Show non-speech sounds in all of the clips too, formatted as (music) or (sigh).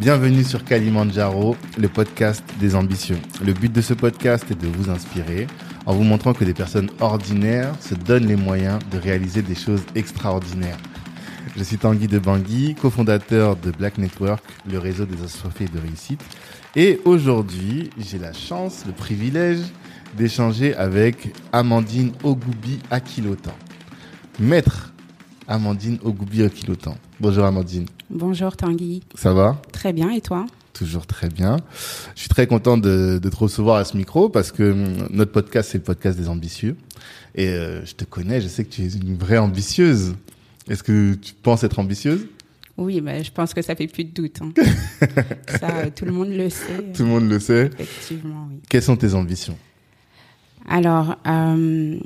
Bienvenue sur Kalimandjaro, le podcast des ambitieux. Le but de ce podcast est de vous inspirer en vous montrant que des personnes ordinaires se donnent les moyens de réaliser des choses extraordinaires. Je suis Tanguy de Bangui, cofondateur de Black Network, le réseau des assoiffés de réussite. Et aujourd'hui, j'ai la chance, le privilège d'échanger avec Amandine Ogoubi Akilotan. Maître Amandine Ogoubi Akilotan. Bonjour Amandine. Bonjour Tanguy. Ça va? Très bien, et toi? Toujours très bien. Je suis très content de, de te recevoir à ce micro parce que hum, notre podcast, c'est le podcast des ambitieux. Et euh, je te connais, je sais que tu es une vraie ambitieuse. Est-ce que tu penses être ambitieuse? Oui, bah, je pense que ça fait plus de doute. hein. (laughs) ça, euh, tout le monde le sait. Tout le monde le sait. Effectivement, oui. Quelles sont tes ambitions? Alors, euh,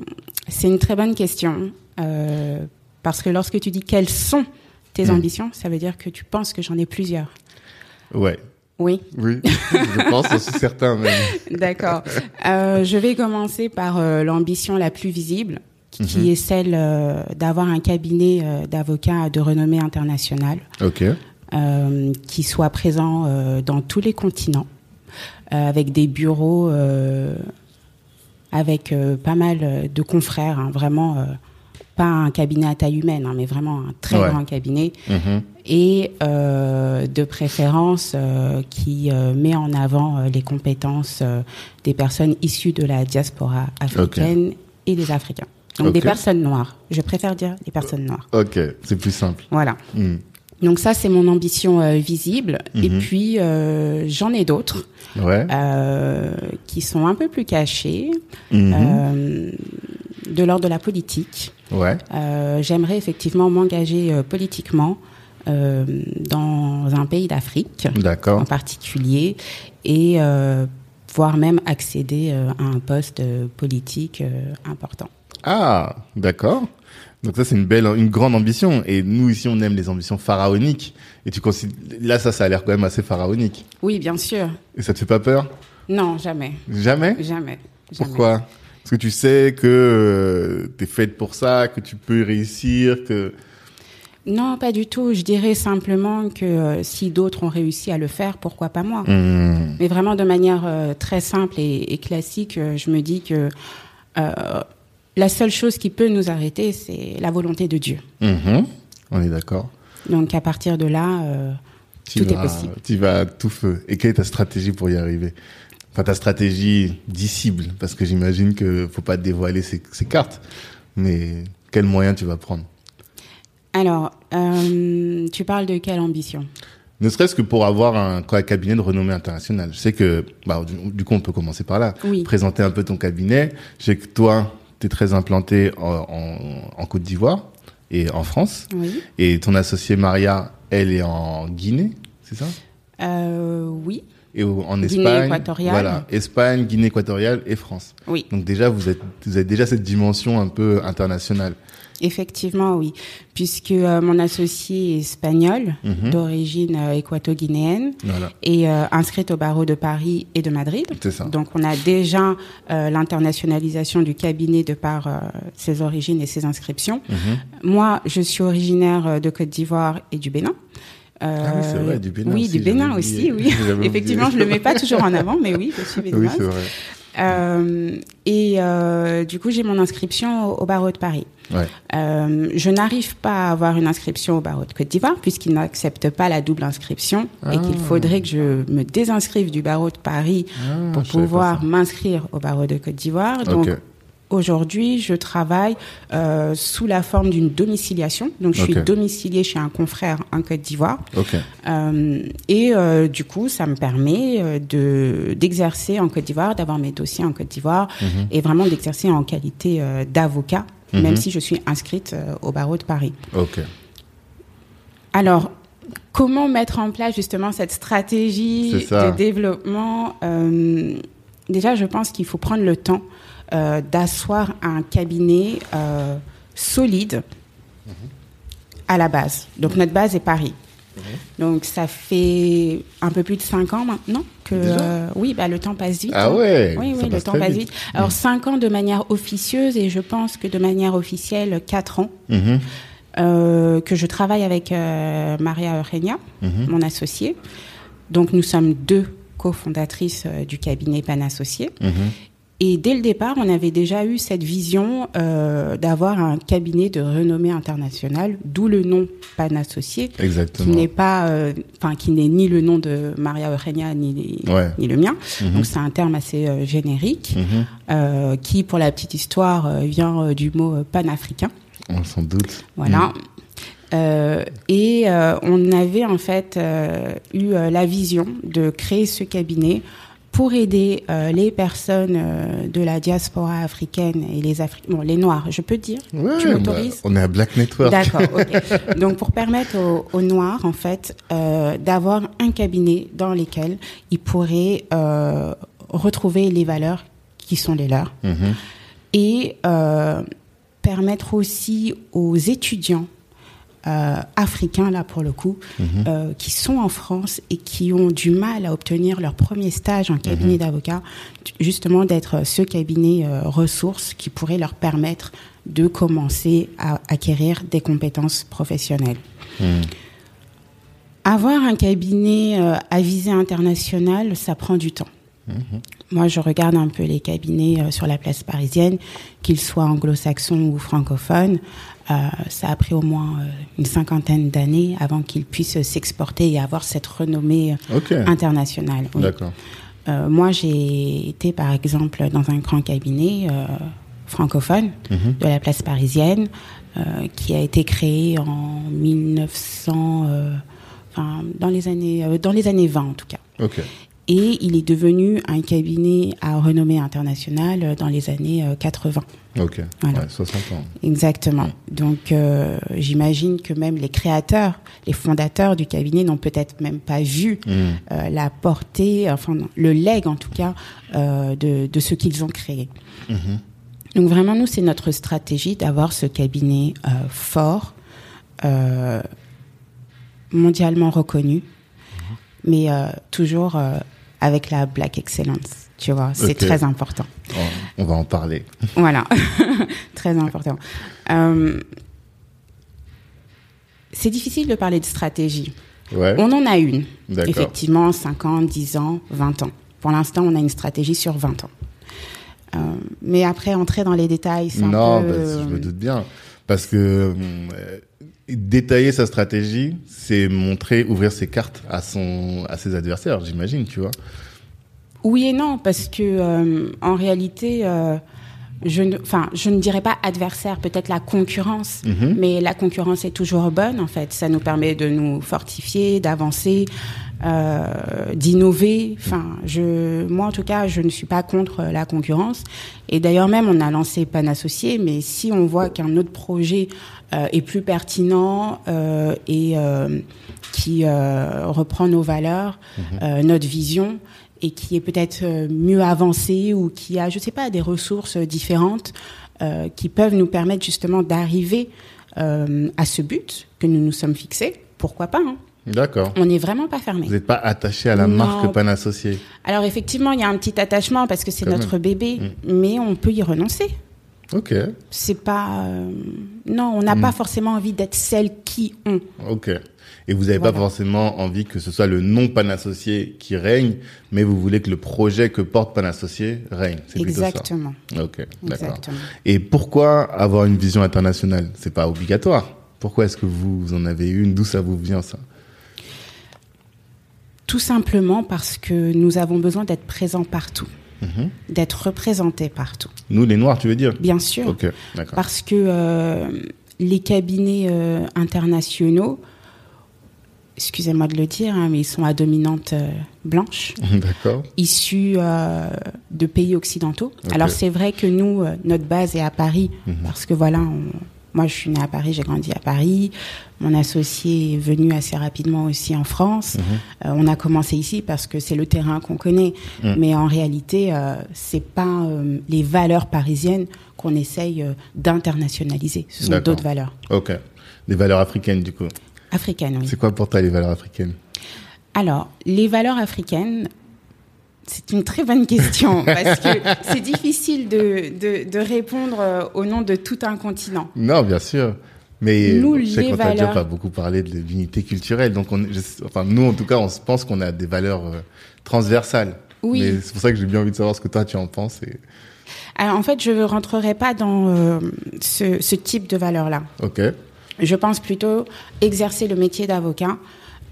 c'est une très bonne question. euh, parce que lorsque tu dis quelles sont tes Hmm. ambitions, ça veut dire que tu penses que j'en ai plusieurs. Ouais. Oui, Oui, (laughs) je pense, suis certain même. (laughs) d'accord. Euh, je vais commencer par euh, l'ambition la plus visible, qui, qui Mhm. est celle euh, d'avoir un cabinet d'avocats de renommée internationale. Ok. qui soit présent dans tous les continents, avec des bureaux, avec pas mal de confrères, hein, vraiment pas un cabinet à taille humaine, hein, mais vraiment un très Ouais. grand cabinet, Mhm. et euh, de préférence euh, qui euh, met en avant les compétences des personnes issues de la diaspora africaine et des Africains. Donc des personnes noires. Je préfère dire des personnes noires. Ok, c'est plus simple. Voilà. Hmm. Donc ça, c'est mon ambition euh, visible. Et Mhm. puis, euh, j'en ai d'autres Ouais. euh, qui sont un peu plus cachées, Mhm. de l'ordre de la politique. Ouais. Euh, J'aimerais effectivement m'engager euh, politiquement euh, dans un pays d'Afrique en particulier et euh, voire même accéder euh, à un poste politique important. Ah, d'accord. Donc ça c'est une belle, une grande ambition. Et nous ici on aime les ambitions pharaoniques. Et tu considères, là ça, ça a l'air quand même assez pharaonique. Oui, bien sûr. Et ça te fait pas peur? Non, jamais. Jamais? Jamais. jamais. Parce que tu sais que euh, t'es faite pour ça, que tu peux y réussir, que. Non, pas du tout. Je dirais simplement que euh, si d'autres ont réussi à le faire, pourquoi pas moi? Hmm. Mais vraiment de manière euh, très simple et, et classique, euh, je me dis que la seule chose qui peut nous arrêter, c'est la volonté de Dieu. Mhm. On est d'accord. Donc à partir de là, Tu Tout est possible. Tu vas à tout feu. Et quelle est ta stratégie pour y arriver? Enfin, ta stratégie disciple, parce que j'imagine que faut pas dévoiler ses, ses cartes. Mais quels moyens tu vas prendre? Alors euh, tu parles de quelle ambition? Ne serait-ce que pour avoir un, un cabinet de renommée internationale. Je sais que, bah, du, du coup, on peut commencer par là. Oui. Présenter un peu ton cabinet. Je sais que toi, tu es très implanté en, en, en Côte d'Ivoire et en France. Oui. Et ton associée Maria, elle est en Guinée, c'est ça? Euh, oui. Et au- en Guinée Espagne. équatoriale. Voilà, Espagne, Guinée équatoriale et France. Oui. Donc déjà, vous êtes, vous avez déjà cette dimension un peu internationale. Effectivement, oui, puisque euh, mon associé est espagnol, Mhm. d'origine euh, équato-guinéenne, Voilà, et euh, inscrite au barreau de Paris et de Madrid. c'est ça. Donc on a déjà euh, l'internationalisation du cabinet de par ses origines et ses inscriptions. Mhm. Moi, je suis originaire de Côte d'Ivoire et du Bénin. Ah oui, c'est vrai, du Bénin Oui, aussi, du Bénin aussi, oui. (laughs) Effectivement, je le mets pas toujours en avant, mais oui, je suis Oui, béninoise. c'est vrai. Euh, et euh, du coup, j'ai mon inscription au, au barreau de Paris. Ouais. Euh, je n'arrive pas à avoir une inscription au barreau de Côte d'Ivoire puisqu'ils n'acceptent pas la double inscription et Ah. qu'il faudrait que je me désinscrive du barreau de Paris Ah, pour pouvoir m'inscrire au barreau de Côte d'Ivoire. Donc. Aujourd'hui, je travaille euh, sous la forme d'une domiciliation. Donc je suis domiciliée chez un confrère en Côte d'Ivoire. Euh, et euh, du coup, ça me permet de d'exercer en Côte d'Ivoire, d'avoir mes dossiers en Côte d'Ivoire Mhm. et vraiment d'exercer en qualité d'avocat, Mhm. même si je suis inscrite au barreau de Paris. Ok. Alors, comment mettre en place justement cette stratégie de développement Déjà, je pense qu'il faut prendre le temps d'asseoir un cabinet euh, solide Mhm. à la base. Donc, notre base est Paris. Mhm. Donc, ça fait un peu plus de cinq ans maintenant que... Euh, oui, bah, le temps passe vite. Ah hein. ouais. Oui, oui, le temps passe vite. vite. Alors, cinq ans de manière officieuse et je pense que de manière officielle, quatre ans, Mhm. euh, que je travaille avec euh, Maria Eugenia, Mhm. mon associée. Donc nous sommes deux cofondatrices euh, du cabinet Pan Associé. Mhm. Et dès le départ, on avait déjà eu cette vision euh, d'avoir un cabinet de renommée internationale, d'où le nom Pan Associé, qui n'est pas, euh, enfin qui n'est ni le nom de Maria Eugenia ni, Ouais. ni le mien. Mhm. Donc c'est un terme assez euh, générique, Mhm. qui, pour la petite histoire, vient du mot panafricain. On s'en doute. Voilà. Euh, et on avait en fait eu la vision de créer ce cabinet pour aider euh, les personnes euh, de la diaspora africaine et les Afri bon, les Noirs, je peux dire? Ouais, Tu bah, m'autorises? on est à Black Network. D'accord. ok. (laughs) Donc pour permettre aux, aux Noirs en fait euh, d'avoir un cabinet dans lequel ils pourraient euh, retrouver les valeurs qui sont les leurs Mhm. et euh, permettre aussi aux étudiants euh, africains, là pour le coup, Mhm. euh, qui sont en France et qui ont du mal à obtenir leur premier stage en cabinet d'avocat, justement d'être ce cabinet euh, ressources qui pourrait leur permettre de commencer à acquérir des compétences professionnelles. Mhm. Avoir un cabinet à visée internationale, ça prend du temps. Moi, je regarde un peu les cabinets euh, sur la place parisienne, qu'ils soient anglo-saxons ou francophones. Euh, ça a pris au moins euh, une cinquantaine d'années avant qu'ils puissent s'exporter et avoir cette renommée euh, internationale. oui. D'accord. Moi, j'ai été, par exemple, dans un grand cabinet francophone Mhm. de la place parisienne, euh, qui a été créé en 1900, euh, enfin, dans les années, euh, dans les années 20 en tout cas. Et il est devenu un cabinet à renommée internationale euh, dans les années euh, 80. Ok. Voilà. Ouais, 60 ans. Exactement. Donc, euh, j'imagine que même les créateurs, les fondateurs du cabinet n'ont peut-être même pas vu euh, la portée, enfin non, le leg en tout cas, euh, de, de ce qu'ils ont créé. Mhm. Donc vraiment, nous, c'est notre stratégie d'avoir ce cabinet euh, fort, euh, mondialement reconnu, mais euh, toujours euh, avec la black excellence. Tu vois, c'est très important. Oh, on va en parler. (laughs) Voilà, (laughs) très important. Euh, c'est difficile de parler de stratégie. Ouais. On en a une, effectivement, 5 ans, 10 ans, 20 ans. Pour l'instant, on a une stratégie sur 20 ans. Euh, mais après, entrer dans les détails, c'est un Non, peu... bah, je me doute bien. Parce que hum, euh, détailler sa stratégie, c'est montrer, ouvrir ses cartes à son, à ses adversaires, j'imagine, tu vois. Oui et non, parce que euh, en réalité, euh, je ne, enfin, je ne dirais pas adversaire, peut-être la concurrence, Mhm. mais la concurrence est toujours bonne en fait. Ça nous permet de nous fortifier, d'avancer, euh, d'innover. Enfin, je, moi en tout cas, je ne suis pas contre la concurrence. Et d'ailleurs même, on a lancé Pan Associé, mais si on voit qu'un autre projet euh, est plus pertinent euh, et euh, qui euh, reprend nos valeurs, euh, notre vision et qui est peut-être mieux avancé ou qui a, je sais pas, des ressources différentes euh, qui peuvent nous permettre justement d'arriver euh, à ce but que nous nous sommes fixés. Pourquoi pas hein D'accord. On n'est vraiment pas fermé. Vous n'êtes pas attaché à la Non. marque Pan Associé. Alors effectivement, il y a un petit attachement parce que c'est notre bébé, mais on peut y renoncer. Ok. C'est pas, euh, non, on n'a pas forcément envie d'être celle qui ont. Ok. Et vous n'avez pas forcément envie que ce soit le nom Pan Associé qui règne, mais vous voulez que le projet que porte Pan Associé règne. C'est plutôt Exactement. ça. Ok. D'accord. Exactement. Et pourquoi avoir une vision internationale? C'est pas obligatoire. Pourquoi est-ce que vous, vous en avez une? D'où ça vous vient ça? Tout simplement parce que nous avons besoin d'être présents partout, Mhm. d'être représentés partout. Nous, les Noirs, tu veux dire Bien sûr. Ok. D'accord. Parce que euh, les cabinets euh, internationaux, excusez-moi de le dire, hein, mais ils sont à dominante euh, blanche, (laughs) issus de pays occidentaux. Alors c'est vrai que nous, notre base est à Paris, Mhm. parce que voilà, on- moi je suis née à Paris, j'ai grandi à Paris. Mon associé est venu assez rapidement aussi en France. Mhm. Euh, on a commencé ici parce que c'est le terrain qu'on connaît, Mhm. mais en réalité, euh, c'est pas euh, les valeurs parisiennes qu'on essaye euh, d'internationaliser. Ce sont d'autres valeurs Ok. Des valeurs africaines, du coup. africaines. Oui. C'est quoi pour toi les valeurs africaines? Alors, les valeurs africaines, c'est une très bonne question (laughs) parce que c'est difficile de, de, de répondre euh, au nom de tout un continent. Non, bien sûr. Mais Nous, je sais les qu'on t'a déjà pas beaucoup parlé de l'unité culturelle. Donc, on, je- enfin, nous, en tout cas, on se pense qu'on a des valeurs euh, transversales. Oui. Mais c'est pour ça que j'ai bien envie de savoir ce que toi, tu en penses. Et... Alors, en fait, je ne rentrerai pas dans euh, ce, ce type de valeurs-là. Ok. Je pense plutôt exercer le métier d'avocat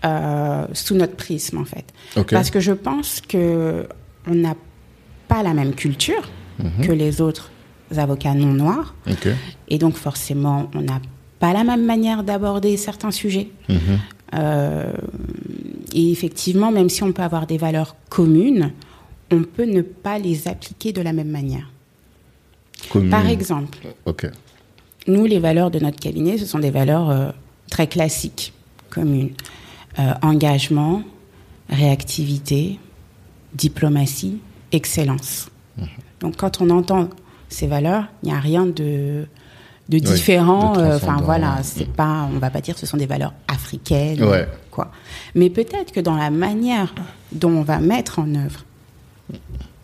euh, sous notre prisme, en fait. Parce que je pense que on n'a pas la même culture Mhm. que les autres avocats non noirs. Et donc, forcément, on n'a pas la même manière d'aborder certains sujets. Mhm. Euh, et effectivement, même si on peut avoir des valeurs communes, on peut ne pas les appliquer de la même manière. Commune. Par exemple, nous, les valeurs de notre cabinet, ce sont des valeurs euh, très classiques, communes. Euh, engagement, réactivité, diplomatie, excellence. Donc, quand on entend ces valeurs, il n'y a rien de, de différent. euh, Enfin, voilà, c'est pas, on va pas dire que ce sont des valeurs africaines, Ouais. quoi. Mais peut-être que dans la manière dont on va mettre en œuvre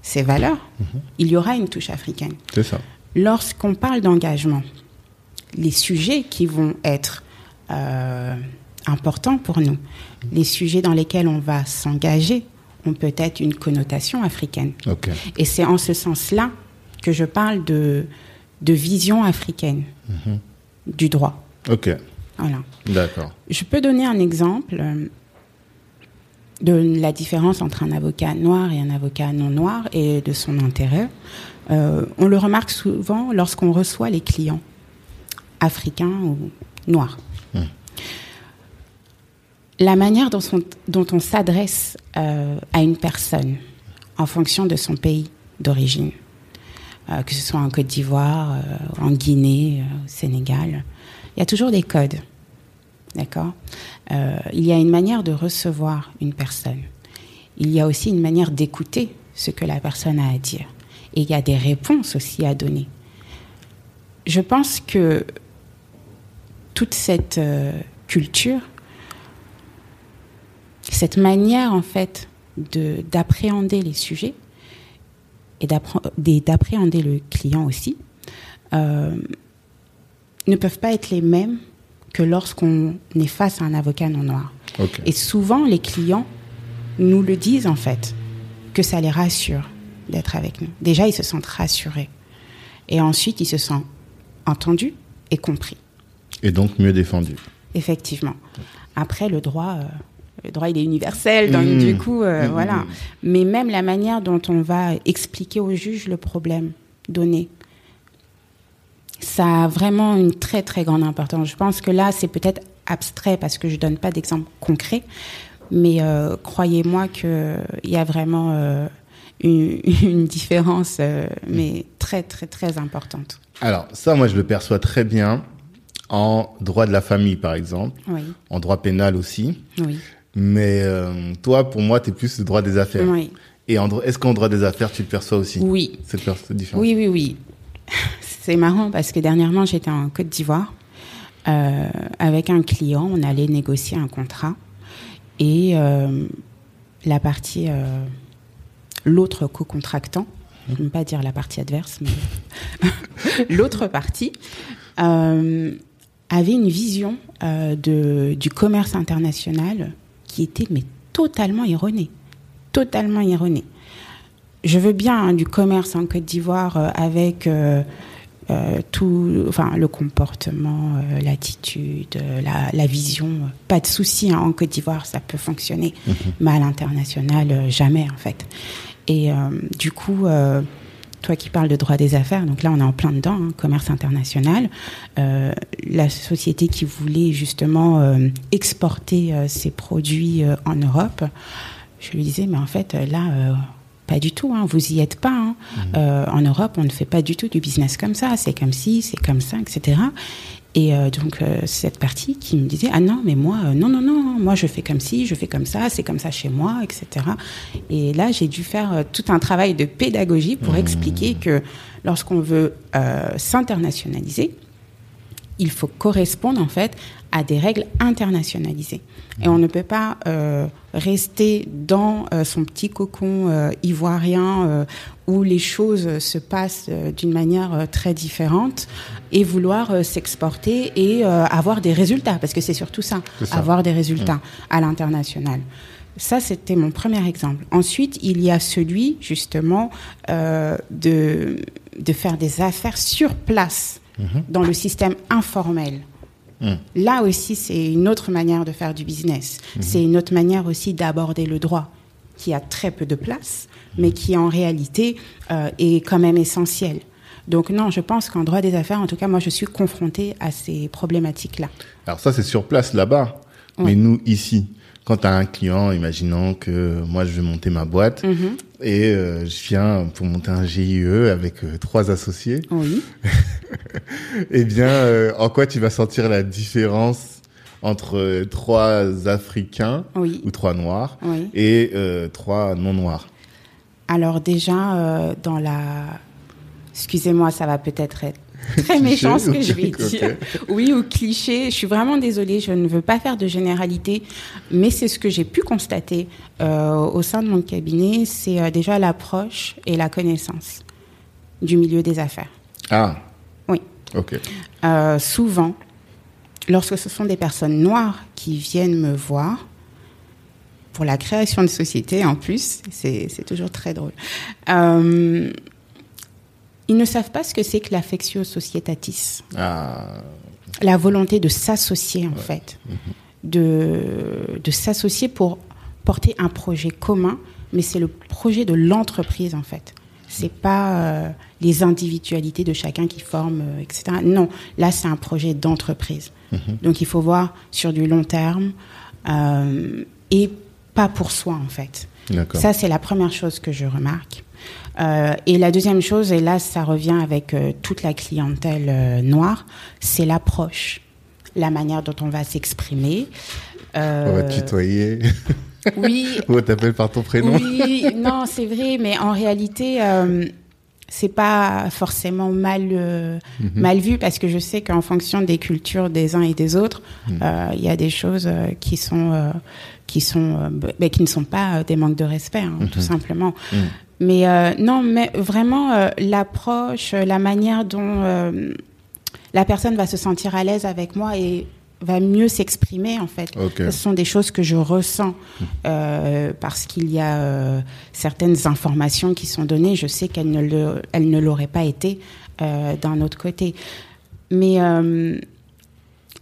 ces valeurs, Mhm. il y aura une touche africaine. C'est ça. Lorsqu'on parle d'engagement, les sujets qui vont être euh, importants pour nous, les sujets dans lesquels on va s'engager, ont peut-être une connotation africaine. Et c'est en ce sens-là que je parle de, de vision africaine du droit. Ok. Voilà. D'accord. Je peux donner un exemple euh, de la différence entre un avocat noir et un avocat non noir et de son intérêt. Euh, on le remarque souvent lorsqu'on reçoit les clients africains ou noirs. La manière dont, on s'adresse euh, à une personne en fonction de son pays d'origine, euh, que ce soit en Côte d'Ivoire, euh, en Guinée, au Sénégal, il y a toujours des codes. D'accord? Il y a une manière de recevoir une personne. Il y a aussi une manière d'écouter ce que la personne a à dire. Et il y a des réponses aussi à donner. Je pense que toute cette culture, cette manière en fait de d'appréhender les sujets et d'appréhender le client aussi, euh, ne peuvent pas être les mêmes que lorsqu'on est face à un avocat non noir. Et souvent, les clients nous le disent en fait, que ça les rassure d'être avec nous. Déjà, ils se sentent rassurés. Et ensuite, ils se sentent entendus et compris, Et donc mieux défendu. effectivement. Après, le droit, euh, le droit, il est universel, donc Mmh. du coup, euh, Mmh, voilà. mmh. Mais même la manière dont on va expliquer au juge le problème donné, ça a vraiment une très très grande importance. Je pense que là, c'est peut-être abstrait parce que je donne pas d'exemple concret, mais euh, croyez-moi que il y a vraiment euh, une, (laughs) une différence, mais très très très importante. Alors, ça, moi, je le perçois très bien en droit de la famille, par exemple, Oui, en droit pénal aussi. oui, Mais euh, toi, pour moi, tu es plus le droit des affaires. oui, Et est-ce qu'en droit des affaires, tu le perçois aussi? Oui. C'est différent. Oui, oui, oui. (laughs) C'est marrant parce que dernièrement, j'étais en Côte d'Ivoire euh, avec un client. On allait négocier un contrat et euh, la partie, l'autre co-contractant, je ne veux pas dire la partie adverse, mais (laughs) l'autre partie avait une vision de, du commerce international qui était mais totalement erronée, totalement erronée je veux bien hein, du commerce en Côte d'Ivoire euh, avec euh, euh, tout, enfin le comportement, l'attitude, la, la vision. Pas de souci hein, en Côte d'Ivoire, ça peut fonctionner, mais à l'international jamais en fait. Et du coup. Toi qui parles de droit des affaires, donc là on est en plein dedans, hein, commerce international. Euh, la société qui voulait justement euh, exporter euh, ses produits en Europe, je lui disais mais en fait là pas du tout, hein, vous y êtes pas. hein. Euh, en Europe, on ne fait pas du tout du business comme ça. C'est comme ci, c'est comme ça, etc. Et euh, donc euh, cette partie qui me disait ah non mais moi euh, non non non moi je fais comme ci, je fais comme ça, c'est comme ça chez moi, etc. Et là j'ai dû faire euh, tout un travail de pédagogie pour expliquer que lorsqu'on veut s'internationaliser, il faut correspondre en fait à des règles internationalisées. Et on ne peut pas euh, rester dans euh, son petit cocon euh, ivoirien où les choses se passent euh, d'une manière euh, très différente et vouloir euh, s'exporter et avoir des résultats, parce que c'est surtout ça, avoir des résultats à l'international. Ça, c'était mon premier exemple. Ensuite, il y a celui, justement, euh, de, de faire des affaires sur place, dans le système informel. Mhm. Là aussi, c'est une autre manière de faire du business. C'est une autre manière aussi d'aborder le droit, qui a très peu de place, mais qui en réalité euh, est quand même essentiel. Donc non, je pense qu'en droit des affaires, en tout cas, moi, je suis confrontée à ces problématiques-là. Alors ça, c'est sur place là-bas. Ouais. Mais nous, ici, quand tu as un client, imaginons que moi, je vais monter ma boîte Mhm. et euh, je viens pour monter un GIE avec euh, trois associés, Oui. (laughs) eh bien, euh, en quoi tu vas sentir la différence entre trois Africains Oui. ou trois Noirs Oui. et trois non-noirs? Alors déjà, euh, dans la... Excusez-moi, ça va peut-être être (laughs) très méchant ce que je vais (laughs) dire. Oui, ou cliché. Je suis vraiment désolée, je ne veux pas faire de généralité, mais c'est ce que j'ai pu constater euh, au sein de mon cabinet, c'est euh, déjà l'approche et la connaissance du milieu des affaires. Ah, Oui. ok. Souvent, lorsque ce sont des personnes noires qui viennent me voir, pour la création de société en plus, c'est toujours très drôle, euh, ils ne savent pas ce que c'est que l'affectio societatis, Ah, la volonté de s'associer en fait, de, de s'associer pour porter un projet commun, mais c'est le projet de l'entreprise en fait. C'est pas euh, les individualités de chacun qui forment, euh, etc. Non, là c'est un projet d'entreprise. Donc il faut voir sur du long terme euh, et pas pour soi en fait. Ça, c'est la première chose que je remarque. Euh, et la deuxième chose, et là, ça revient avec euh, toute la clientèle euh, noire, c'est l'approche, la manière dont on va s'exprimer. On va te tutoyer. (laughs) oui, On t'appelle par ton prénom. oui, non, c'est vrai, mais en réalité, c'est pas forcément mal euh, mal vu parce que je sais qu'en fonction des cultures des uns et des autres, euh, il y a des choses euh, qui sont qui sont bah, qui ne sont pas euh, des manques de respect, hein, tout simplement. Mais euh, non, mais vraiment euh, l'approche, la manière dont euh, la personne va se sentir à l'aise avec moi et va mieux s'exprimer en fait. Ce sont des choses que je ressens euh, parce qu'il y a euh, certaines informations qui sont données. Je sais qu'elles ne le- elles ne l'auraient pas été euh, d'un autre côté. Mais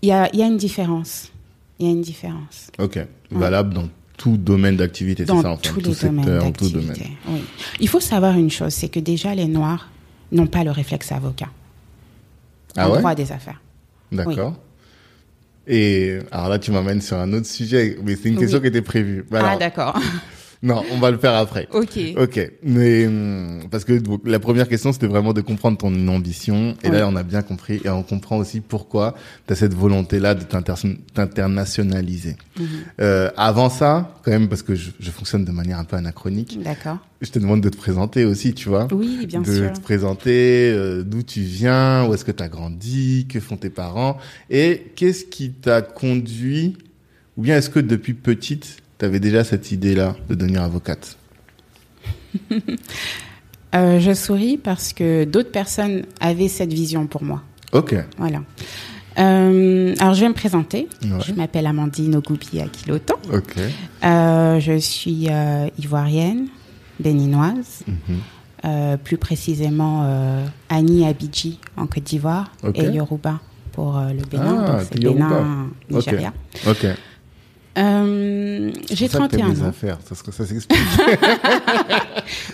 il y, a, il y a une différence. Il y a une différence. Ok. Valable dans tout domaine d'activité, c'est ça, enfin, tous tout les domaines secteur, tout domaine. Oui. Il faut savoir une chose, c'est que déjà les Noirs n'ont pas le réflexe avocat Ah en ouais? droit des affaires. D'accord. Et alors là, tu m'amènes sur un autre sujet, mais c'est une question qui était prévue. Ah d'accord. (laughs) non, on va le faire après. ok. Ok, mais hum, parce que donc, la première question c'était vraiment de comprendre ton ambition et Ouais. là on a bien compris et on comprend aussi pourquoi tu as cette volonté là de t'inter- t'internationaliser. Mhm. Euh, avant ça, quand même parce que je, je fonctionne de manière un peu anachronique, D'accord. je te demande de te présenter aussi, tu vois. Oui, bien de sûr. te présenter euh, d'où tu viens, où est-ce que tu as grandi, que font tes parents et qu'est-ce qui t'a conduit ou bien est-ce que depuis petite tu avais déjà cette idée-là de devenir avocate? (laughs) Euh, je souris parce que d'autres personnes avaient cette vision pour moi. Ok. Voilà. Euh, alors, je vais me présenter. Ouais. Je m'appelle Amandine Ogoubi Akilotan. Ok. Euh, je suis ivoirienne, béninoise, Mhm. plus précisément Annie Abidji en Côte d'Ivoire et Yoruba pour le Bénin. Ah, donc Yoruba. Bénin. Nigeria. Ok. Euh, J'ai C'est pour ça que t'aimes 31 les ans. affaires, ça, se- ça s'explique. (laughs)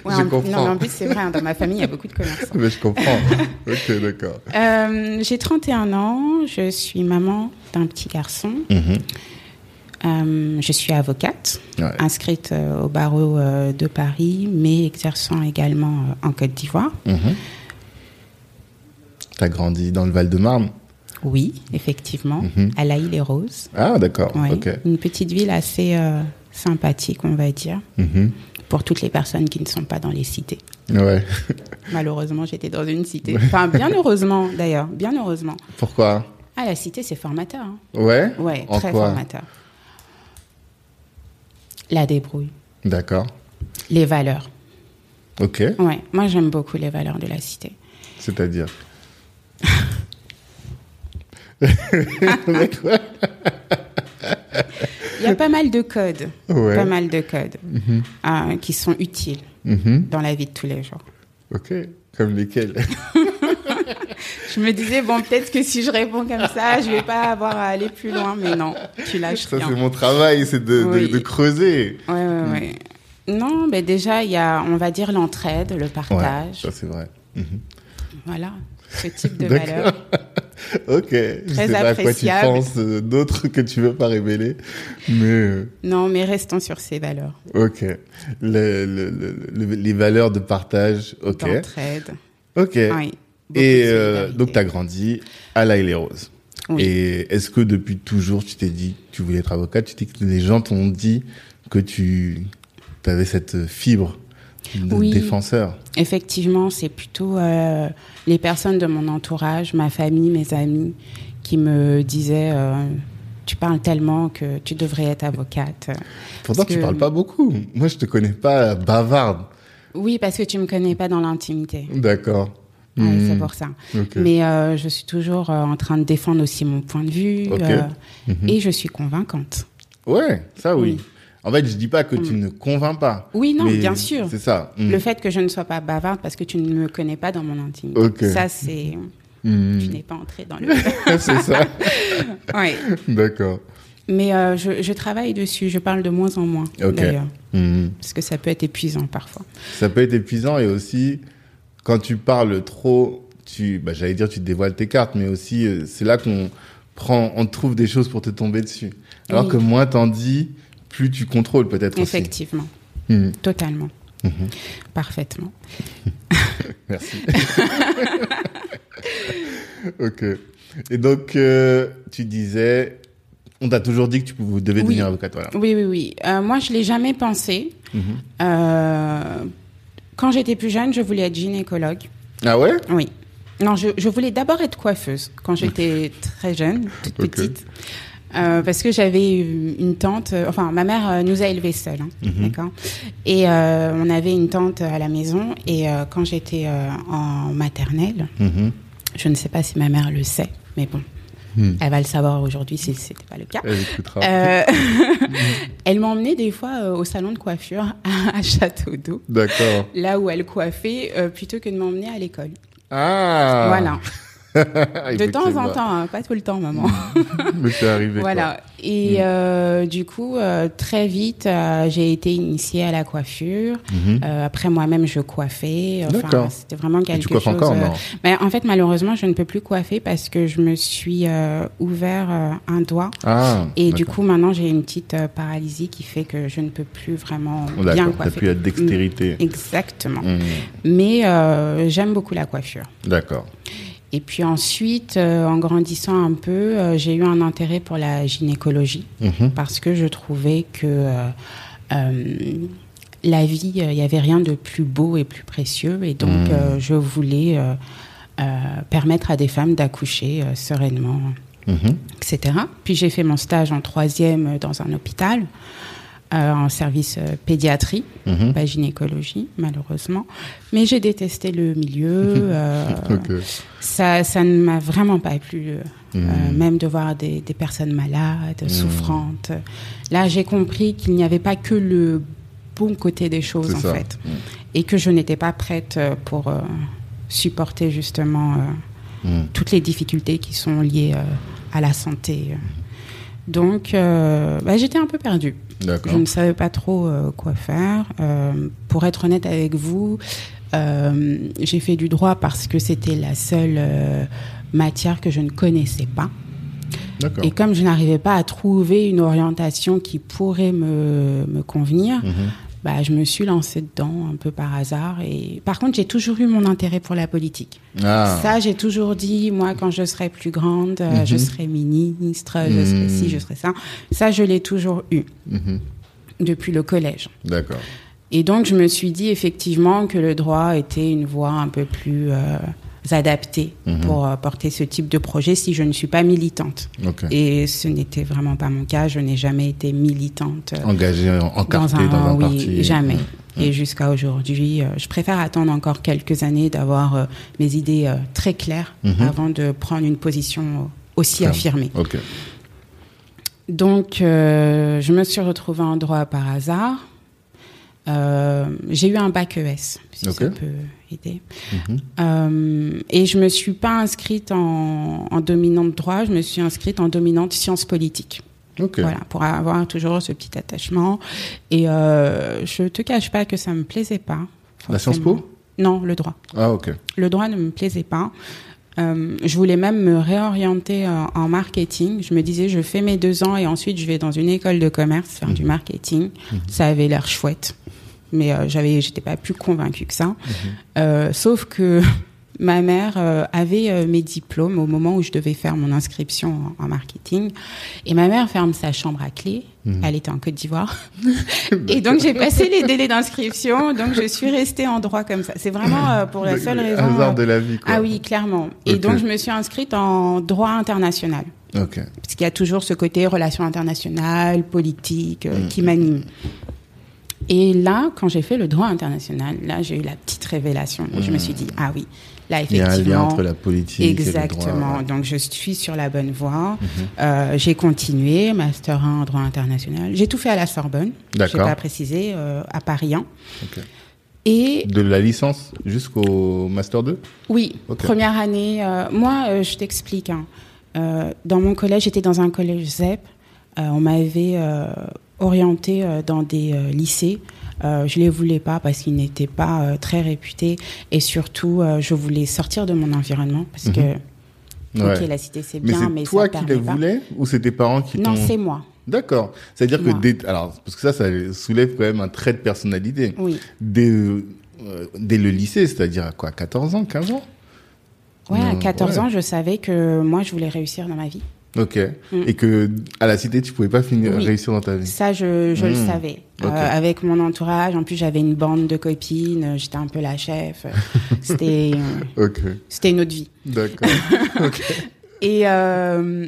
Ouais, (laughs) Je en- comprends. Non, mais en plus, c'est vrai, hein, dans ma famille, il y a beaucoup de commerçants. (laughs) Mais je comprends. ok, d'accord. Euh, J'ai 31 ans, je suis maman d'un petit garçon. Mhm. Euh, je suis avocate, Ouais. inscrite euh, au barreau de Paris, mais exerçant également en Côte d'Ivoire. Mhm. T'as grandi dans le Val-de-Marne Oui, effectivement, Mhm. à La Île et Rose. Ah, d'accord. Une petite ville assez euh, sympathique, on va dire, Mhm. pour toutes les personnes qui ne sont pas dans les cités. Ouais. (laughs) Malheureusement, j'étais dans une cité. Enfin, bien heureusement, d'ailleurs, bien heureusement. Pourquoi? Ah, la cité, c'est formateur. hein. Ouais? Ouais, En très quoi? formateur. La débrouille, D'accord. les valeurs. Ok. Ouais, moi j'aime beaucoup les valeurs de la cité. C'est-à-dire? (laughs) (laughs) Il y a pas mal de codes, Ouais. pas mal de codes euh, qui sont utiles Mhm. dans la vie de tous les jours. Ok. Comme lesquels (laughs) Je me disais, bon, peut-être que si je réponds comme ça, je vais pas avoir à aller plus loin, mais non, tu lâches Ça, c'est mon travail, c'est de, de- Oui. de creuser. Ouais, ouais, ouais. Non, mais déjà, il y a, on va dire, l'entraide, le Ouais, partage. ça, c'est vrai. Mhm. Voilà, ce type de valeurs. (laughs) Ok. Je sais pas à quoi tu penses, euh, d'autres que tu veux pas révéler. Mais, euh, Non, mais restons sur ces valeurs ok. Le- le- le- le- les valeurs de partage, ok. d'entraide. Ok. Oui, Et euh, donc, tu as grandi à La les Roses. Oui. Et est-ce que depuis toujours, tu t'es dit que tu voulais être avocate Tu t'es que les gens t'ont dit que tu avais cette fibre de Oui. défenseur Effectivement, c'est plutôt euh, les personnes de mon entourage, ma famille, mes amis, qui me disaient euh, Tu parles tellement que tu devrais être avocate. Pourtant, tu que- parles pas beaucoup. Moi, je te connais pas bavarde. Oui, parce que tu me connais pas dans l'intimité. D'accord. Ouais, Hmm. C'est pour ça. Mais euh, je suis toujours en train de défendre aussi mon point de vue. Mhm. Et je suis convaincante. Ouais, ça oui. Oui. En fait, je dis pas que tu ne convaincs pas. Oui, non, bien sûr. C'est ça. Hmm. Le fait que je ne sois pas bavarde parce que tu ne me connais pas dans mon intimité. Ça, c'est. Hmm. Tu n'es pas entré dans le. (laughs) c'est ça. (laughs) ouais. D'accord. Mais euh, je, je travaille dessus. Je parle de moins en moins, d'ailleurs. Parce que ça peut être épuisant parfois. Ça peut être épuisant et aussi quand tu parles trop, tu, bah, j'allais dire, tu dévoiles tes cartes, mais aussi euh, c'est là qu'on prend, on trouve des choses pour te tomber dessus. Alors Oui. que moins t'en dis, plus tu contrôles peut-être aussi. Effectivement. Hmm. Totalement. Mhm. Parfaitement. (laughs) Merci. (laughs) ok. Et donc, euh, tu disais, on t'a toujours dit que tu pouvais- devais Oui. devenir avocate, voilà. Oui, oui, oui. Euh, moi, je l'ai jamais pensé. Mhm. Euh, quand j'étais plus jeune, je voulais être gynécologue. Ah ouais? Oui. Non, je, je voulais d'abord être coiffeuse quand j'étais très jeune, toute Ok. petite. Euh, parce que j'avais une tante, euh, enfin ma mère euh, nous a élevés seuls, hein, Mhm. d'accord. Et euh, on avait une tante à la maison. Et euh, quand j'étais en maternelle, Mhm. je ne sais pas si ma mère le sait, mais bon, Hmm. elle va le savoir aujourd'hui si c'était pas le cas. Elle. Euh, (laughs) elle m'emmenait des fois au salon de coiffure (laughs) à, Château d'Eau, D'accord. là où elle coiffait, plutôt que de m'emmener à l'école. Ah Voilà. (laughs) De temps en temps, hein, pas tout le temps, maman. (laughs) Mais c'est arrivé. Voilà. Et euh, du coup, euh, très vite, euh, j'ai été initiée à la coiffure. Mhm. Après, moi-même, je coiffais. Enfin, D'accord. c'était vraiment Et quelque tu coiffes chose. encore, non mais en fait, malheureusement, je ne peux plus coiffer parce que je me suis ouvert un doigt. Ah. Et du coup, maintenant, j'ai une petite paralysie qui fait que je ne peux plus vraiment Oh, bien D'accord, t'as coiffer. plus la dextérité. Exactement. Mhm. Mais j'aime beaucoup la coiffure. D'accord. Et puis ensuite, euh, en grandissant un peu, euh, j'ai eu un intérêt pour la gynécologie Mhm. parce que je trouvais que euh, la vie, il n'y avait rien de plus beau et plus précieux. Et donc, Mhm. je voulais permettre à des femmes d'accoucher sereinement, Mhm. etc. Puis j'ai fait mon stage en troisième dans un hôpital. Euh, en service euh, pédiatrie, Mhm. pas gynécologie, malheureusement. Mais j'ai détesté le milieu. (laughs) euh, ça, ça ne m'a vraiment pas plu, euh, Mhm. même de voir des, des personnes malades, souffrantes. Là, j'ai compris qu'il n'y avait pas que le bon côté des choses, en ça. fait, et que je n'étais pas prête pour supporter justement Mhm. toutes les difficultés qui sont liées euh, à la santé. Donc, euh, bah, j'étais un peu perdue. Je ne savais pas trop euh, quoi faire. Euh, pour être honnête avec vous, euh, j'ai fait du droit parce que c'était la seule matière que je ne connaissais pas. Et comme je n'arrivais pas à trouver une orientation qui pourrait me, me convenir, Mhm. Bah, je me suis lancée dedans un peu par hasard. Et par contre, j'ai toujours eu mon intérêt pour la politique. Ah. Ça, j'ai toujours dit, moi, quand je serai plus grande, euh, Mhm. je serai ministre, je serai ci, Mhm. je serai ça. Ça, je l'ai toujours eu Mhm. depuis le collège. D'accord. Et donc, je me suis dit effectivement que le droit était une voie un peu plus euh, adaptées Mhm. pour euh, porter ce type de projet si je ne suis pas militante. Et ce n'était vraiment pas mon cas. Je n'ai jamais été militante. euh, Engagé, en- encarté dans un, dans un, oui, parti. jamais. Mm. Et jusqu'à aujourd'hui, euh, je préfère attendre encore quelques années d'avoir mes idées très claires Mhm. avant de prendre une position aussi affirmée. Donc, euh, je me suis retrouvée en droit par hasard. Euh, j'ai eu un bac ES, si Ok. ça peut Mhm. Euh, et je me suis pas inscrite en, en dominante droit, je me suis inscrite en dominante sciences politiques. Voilà, pour avoir toujours ce petit attachement. Et euh, je te cache pas que ça me plaisait pas. La Sciences forcément. Po Non, le droit. Ah, ok. Le droit ne me plaisait pas. Euh, je voulais même me réorienter euh, en marketing. Je me disais, je fais mes deux ans et ensuite je vais dans une école de commerce faire Mhm. du marketing. Ça avait l'air chouette, mais euh, j'avais, j'étais pas plus convaincue que ça. Mhm. Euh, sauf que (laughs) ma mère euh, avait euh, mes diplômes au moment où je devais faire mon inscription en, en marketing, et ma mère ferme sa chambre à clé. Mhm. Elle était en Côte d'Ivoire. (laughs) Et donc j'ai passé les délais d'inscription, donc je suis restée en droit comme ça. C'est vraiment pour la Le- seule le raison. Hasard de la vie, quoi. ah oui, clairement. Et donc je me suis inscrite en droit international, Ok. parce qu'il y a toujours ce côté relations internationales, politique euh, Mm. qui m'anime. Et là, quand j'ai fait le droit international, là j'ai eu la petite révélation. où Je me suis dit ah oui, là Il y a un effectivement. lien entre la politique et le Exactement. droit. Donc je suis sur la bonne voie. Mhm. Euh, j'ai continué, master 1 en droit international. J'ai tout fait à la Sorbonne. Je D'accord. pas précisé, euh, à Paris 1. Ok. Et De la licence jusqu'au Master 2 oui, première année. euh, moi, je t'explique. hein. Dans mon collège, j'étais dans un collège ZEP. On m'avait euh, orienté euh, dans des euh, lycées. Euh, je les voulais pas parce qu'ils n'étaient pas euh, très réputés et surtout euh, je voulais sortir de mon environnement parce Mhm. que Ouais. ok la cité c'est Mais bien c'est mais toi ça qui les voulais ou c'est tes parents qui Non, c'est moi. D'accord. C'est-à-dire que dès... Alors, parce que ça, ça soulève quand même un trait de personnalité. Oui. Dès, dès le lycée, c'est-à-dire à quoi 14 ans 15 ans? Ouais, à Non, 14 ouais. ans, je savais que moi, je voulais réussir dans ma vie. Ok. Mm. Et que à la cité, tu pouvais pas finir, Oui. réussir dans ta vie? Ça, je, je le Mm. savais. Euh, avec mon entourage, en plus, j'avais une bande de copines, euh, j'étais un peu la chef. (laughs) C'était euh, c'était une autre vie. D'accord. (laughs) Et euh,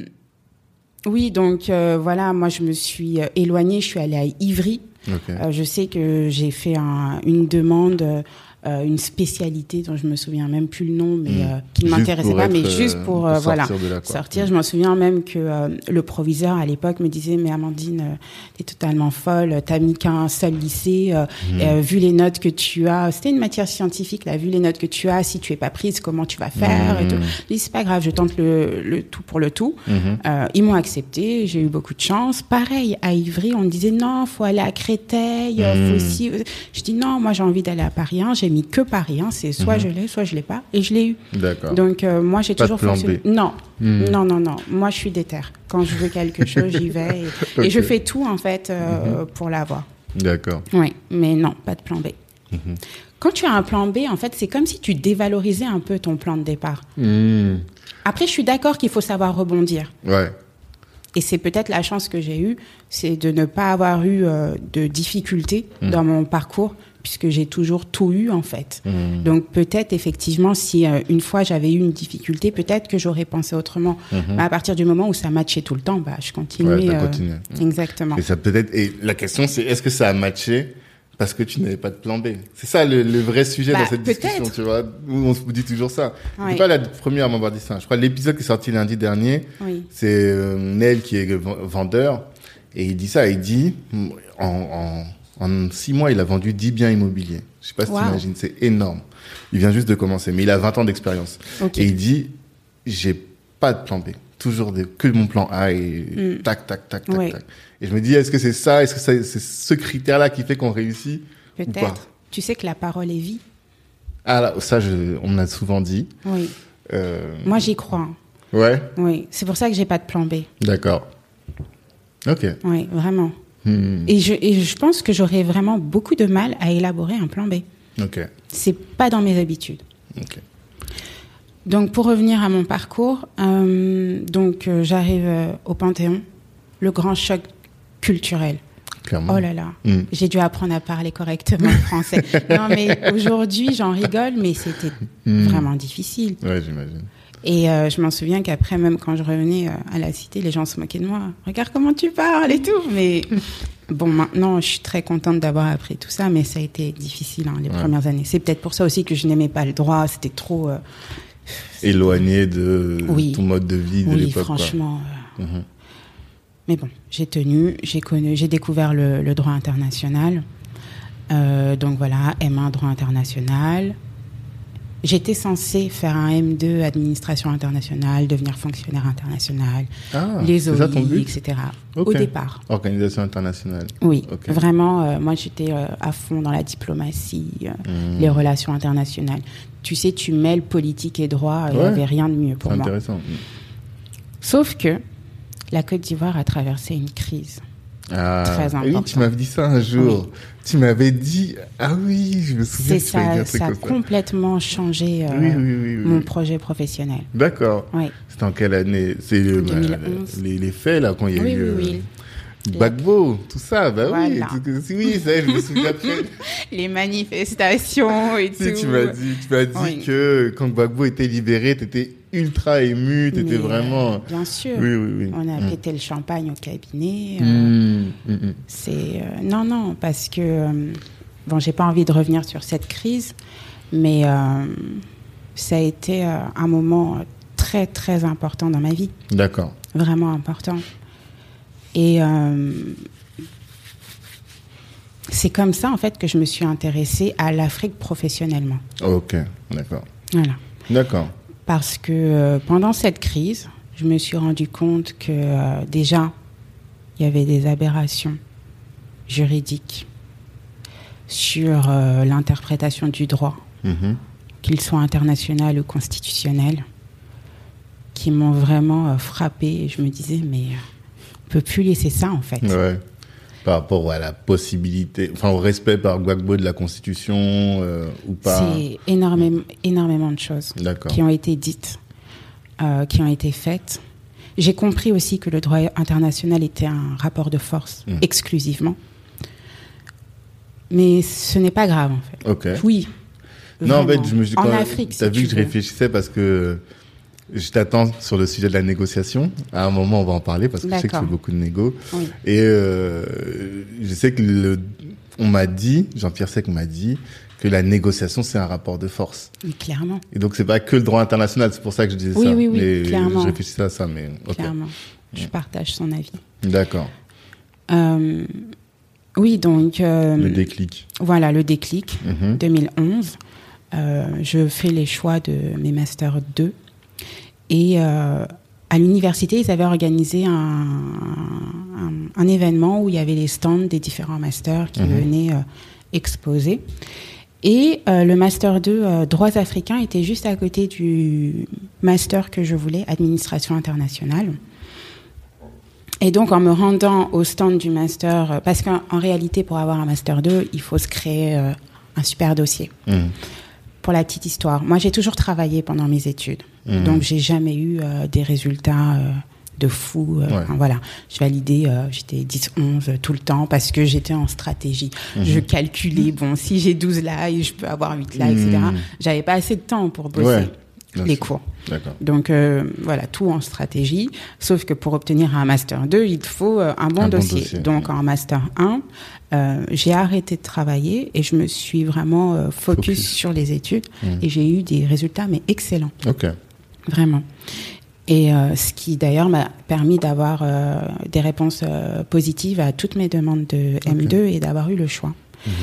oui, donc euh, voilà, moi, je me suis éloignée, je suis allée à Ivry. je sais que j'ai fait un- une demande, euh, une spécialité dont je me souviens même plus le nom, mais Mm. euh, qui ne m'intéressait pas, mais juste euh, pour, pour voilà sortir là, sortir. Je m'en souviens même que le proviseur à l'époque me disait mais Amandine, t'es totalement folle, t'as mis qu'un seul lycée, euh, vu les notes que tu as, c'était une matière scientifique là, vu les notes que tu as, si tu es pas prise, comment tu vas faire et Mhm. tout. Je dis c'est pas grave, je tente le, le tout pour le tout. Ils m'ont accepté, j'ai eu beaucoup de chance. Pareil, à Ivry, on me disait non, faut aller à Créteil, faut aussi. Je dis non, moi j'ai envie d'aller à Paris 1, j'ai mis que Paris 1, c'est soit Mhm. je l'ai, soit je l'ai pas, et je l'ai eu. D'accord. Donc euh, moi j'ai toujours fonctionné. Non, Mm. non, non, non. Moi je suis déter. Quand je veux quelque (laughs) chose, j'y vais et. Mhm. je fais tout en fait euh, pour l'avoir. D'accord. Oui, mais non, pas de plan B. Mhm. Quand tu as un plan B, en fait, c'est comme si tu dévalorisais un peu ton plan de départ. Après, je suis d'accord qu'il faut savoir rebondir. Ouais. Et c'est peut-être la chance que j'ai eue, c'est de ne pas avoir eu euh, de difficultés dans mon parcours, puisque j'ai toujours tout eu en fait. Mm. Donc peut-être effectivement, si euh, une fois j'avais eu une difficulté, peut-être que j'aurais pensé autrement. Mais à partir du moment où ça matchait tout le temps, bah je continuais. Ouais, euh, continué. Exactement. Et ça peut-être. Et la question, c'est est-ce que ça a matché parce que tu n'avais pas de plan B? C'est ça le, le vrai sujet Bah, dans cette discussion, tu vois. Où on se dit toujours ça. Ouais. C'est pas la première à m'avoir dit ça. Je crois que l'épisode qui est sorti lundi dernier, Oui. c'est euh, Nel qui est vendeur et il dit ça. Il dit en, en, en six mois, il a vendu 10 biens immobiliers. Je sais pas si Wow. tu imagines, c'est énorme. Il vient juste de commencer, mais il a 20 ans d'expérience. Et il dit, j'ai pas de plan B. Toujours des, que mon plan A et Mm. tac, tac, tac, tac. Et je me dis, est-ce que c'est ça, est-ce que c'est ce critère-là qui fait qu'on réussit Peut-être. Tu sais que la parole est vie. Ah là, ça, je, on me l'a souvent dit. Oui. Euh, Moi j'y crois. Ouais, Oui. C'est pour ça que j'ai pas de plan B. d'accord. Ok. Oui, vraiment. Hmm, Et je, et je pense que j'aurais vraiment beaucoup de mal à élaborer un plan B. Ok. C'est pas dans mes habitudes. Ok. Donc pour revenir à mon parcours, euh, donc euh, j'arrive euh, au Panthéon, le grand choc culturel. Clairement. Oh là là, Mm. j'ai dû apprendre à parler correctement français. (laughs) non, mais aujourd'hui, j'en rigole, mais c'était Mm. vraiment difficile. Ouais, j'imagine. Et euh, je m'en souviens qu'après, même quand je revenais euh, à la cité, les gens se moquaient de moi. Regarde comment tu parles et tout. Mais (laughs) bon, maintenant, je suis très contente d'avoir appris tout ça, mais ça a été difficile hein, les Ouais. premières années. C'est peut-être pour ça aussi que je n'aimais pas le droit. C'était trop. euh, Éloigné de Oui. ton mode de vie de oui, l'époque. quoi. franchement. euh, Mhm. Mais bon, j'ai tenu, j'ai connu, j'ai découvert le, le droit international. Euh, donc voilà, M1 droit international. J'étais censée faire un M2 administration internationale, devenir fonctionnaire international, Ah, les c'est OI, etc. Au départ. Organisation internationale. Oui, vraiment, euh, moi j'étais euh, à fond dans la diplomatie, euh, Mhm. les relations internationales. Tu sais, tu mêles politique et droit, il n'y Ouais. avait rien de mieux C'est pour moi. intéressant. Sauf que la Côte d'Ivoire a traversé une crise. Ah, Très Oui, tu m'avais dit ça un jour. Tu m'avais dit, ah oui, je me souviens C'est que ça, ça a ça. complètement changé euh, Oui, oui, oui. oui. mon projet professionnel. D'accord. Oui, C'était en quelle année? C'est le- 2011. les, les faits, là, quand il y a oui, eu oui, euh, oui. Bagbo, tout ça. Bah oui, Voilà. tout- oui, ça, je me souviens très (laughs) Les manifestations et tout. tu m'as dit, tu m'as dit Oui. que quand Gbagbo était libéré, t'étais ultra ému, t'étais Mais, vraiment. euh, bien sûr. Oui, oui, oui. On a Mm. pété le champagne au cabinet. euh, Mm, mm, mm. C'est euh, non, non, parce que bon, j'ai pas envie de revenir sur cette crise, mais ça a été un moment très très important dans ma vie, D'accord. vraiment important. Et c'est comme ça en fait que je me suis intéressée à l'Afrique professionnellement. Ok, d'accord. Voilà. D'accord. Parce que euh, pendant cette crise, je me suis rendu compte que euh, déjà, il y avait des aberrations juridiques sur euh, l'interprétation du droit, Mhm. qu'il soit international ou constitutionnel, qui m'ont vraiment frappé. Je me disais, mais on peut plus laisser ça en fait. Ouais. Par rapport à la possibilité, enfin au respect par Gbagbo de la Constitution euh, ou pas. C'est énormément, énormément de choses qui ont été dites, euh, qui ont été faites. J'ai compris aussi que le droit international était un rapport de force Mm. exclusivement. Mais ce n'est pas grave en fait. Ok. Oui. Non, en fait, je me suis en Afrique, si vu tu que je réfléchissais parce que je t'attends sur le sujet de la négociation. À un moment, on va en parler parce que je sais que tu fais beaucoup de négo. Oui. Et euh, je sais que le, on m'a dit, Jean-Pierre Sec m'a dit que la négociation c'est un rapport de force. Oui, clairement, Et donc c'est pas que le droit international, c'est pour ça que je disais Oui, ça. oui, oui, mais clairement. je réfléchissais à ça, mais clairement. Je partage son avis. D'accord. Euh, oui, donc euh, Le déclic. voilà le déclic. Mhm. 2011, euh, je fais les choix de mes masters 2 et euh, à l'université, ils avaient organisé un, un, un événement où il y avait les stands des différents masters qui Mhm. venaient euh, exposer. Et euh, le master 2 euh, droits africains était juste à côté du master que je voulais, administration internationale. Et donc, en me rendant au stand du master, parce qu'en en réalité, pour avoir un master 2, il faut se créer un super dossier. Mhm. Pour la petite histoire, moi, j'ai toujours travaillé pendant mes études. Mhm. Donc, j'ai jamais eu euh, des résultats euh, de fou. euh, Ouais. enfin, voilà, je validais, j'étais 10-11 tout le temps parce que j'étais en stratégie. Je calculais, bon, si j'ai 12 là, je peux avoir 8 là, etc. Mhm. J'avais pas assez de temps pour bosser Ouais, bien les sûr. cours. Donc euh, voilà, tout en stratégie. Sauf que pour obtenir un master 2, il faut euh, un bon, Un bon dossier. Donc oui. en master 1, euh, j'ai arrêté de travailler et je me suis vraiment euh, focus, Focus. sur les études Mhm. et j'ai eu des résultats mais excellents, Ok. vraiment. Et euh, ce qui d'ailleurs m'a permis d'avoir euh, des réponses positives à toutes mes demandes de M2 et d'avoir eu le choix. Mhm.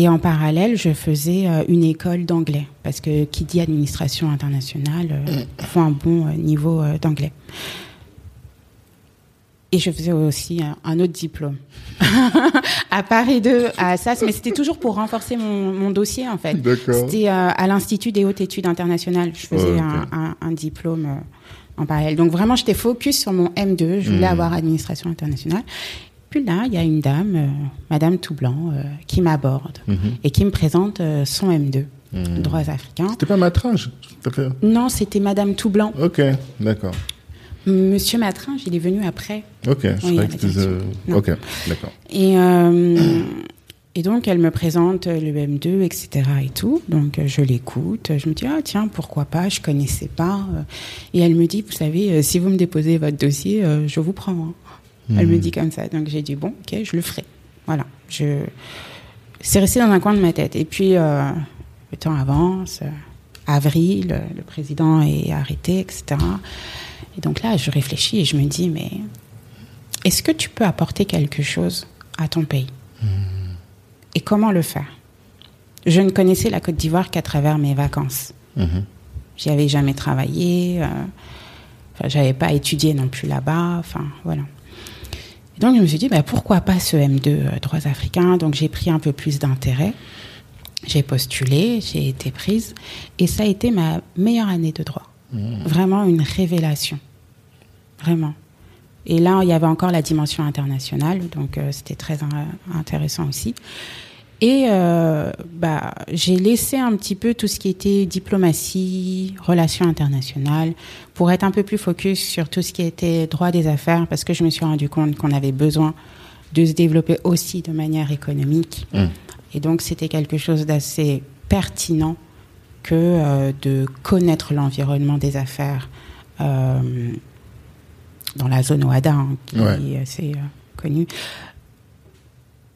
Et en parallèle, je faisais euh, une école d'anglais, parce que qui dit administration internationale euh, faut un bon euh, niveau euh, d'anglais. Et je faisais aussi un, autre diplôme (laughs) à Paris 2, à SAS, mais c'était toujours pour renforcer mon, mon dossier en fait. C'était euh, à l'Institut des hautes études internationales. Je faisais un, un- un diplôme euh, en parallèle. Donc vraiment, j'étais focus sur mon M2. Je voulais Mhm. avoir administration internationale. Puis là, il y a une dame, euh, Madame Toublanc, euh, qui m'aborde Mhm. et qui me présente euh, son M2, Mhm. droits africains. C'était pas à fait. Non, c'était Madame Toublanc. Ok, d'accord. Monsieur Matringe, il est venu après. Ok, je Oui, que Non. Ok, d'accord. Et, euh, et donc, elle me présente le M2, etc. et tout. Donc, je l'écoute. Je me dis, ah tiens, pourquoi pas, je connaissais pas. Et elle me dit, vous savez, si vous me déposez votre dossier, je vous prends. hein. Elle me dit comme ça. Donc, j'ai dit, bon, ok, je le ferai. Voilà. Je... C'est resté dans un coin de ma tête. Et puis, euh, le temps avance. euh, Avril, euh, le président est arrêté, etc. Et donc là, je réfléchis et je me dis, mais est-ce que tu peux apporter quelque chose à ton pays Et comment le faire? Je ne connaissais la Côte d'Ivoire qu'à travers mes vacances. Mhm. J'y avais jamais travaillé. Euh, j'avais pas étudié non plus là-bas. Enfin, voilà. Donc, je me suis dit, bah, pourquoi pas ce M2 euh, droits africains? Donc, j'ai pris un peu plus d'intérêt. J'ai postulé, j'ai été prise. Et ça a été ma meilleure année de droit. Vraiment une révélation. Vraiment. Et là, il y avait encore la dimension internationale, donc euh, c'était très in- intéressant aussi. Et euh, bah, j'ai laissé un petit peu tout ce qui était diplomatie, relations internationales, pour être un peu plus focus sur tout ce qui était droit des affaires, parce que je me suis rendu compte qu'on avait besoin de se développer aussi de manière économique. Mm. Et donc, c'était quelque chose d'assez pertinent que euh, de connaître l'environnement des affaires euh, dans la zone OADA, hein, qui Ouais. est assez euh, connue.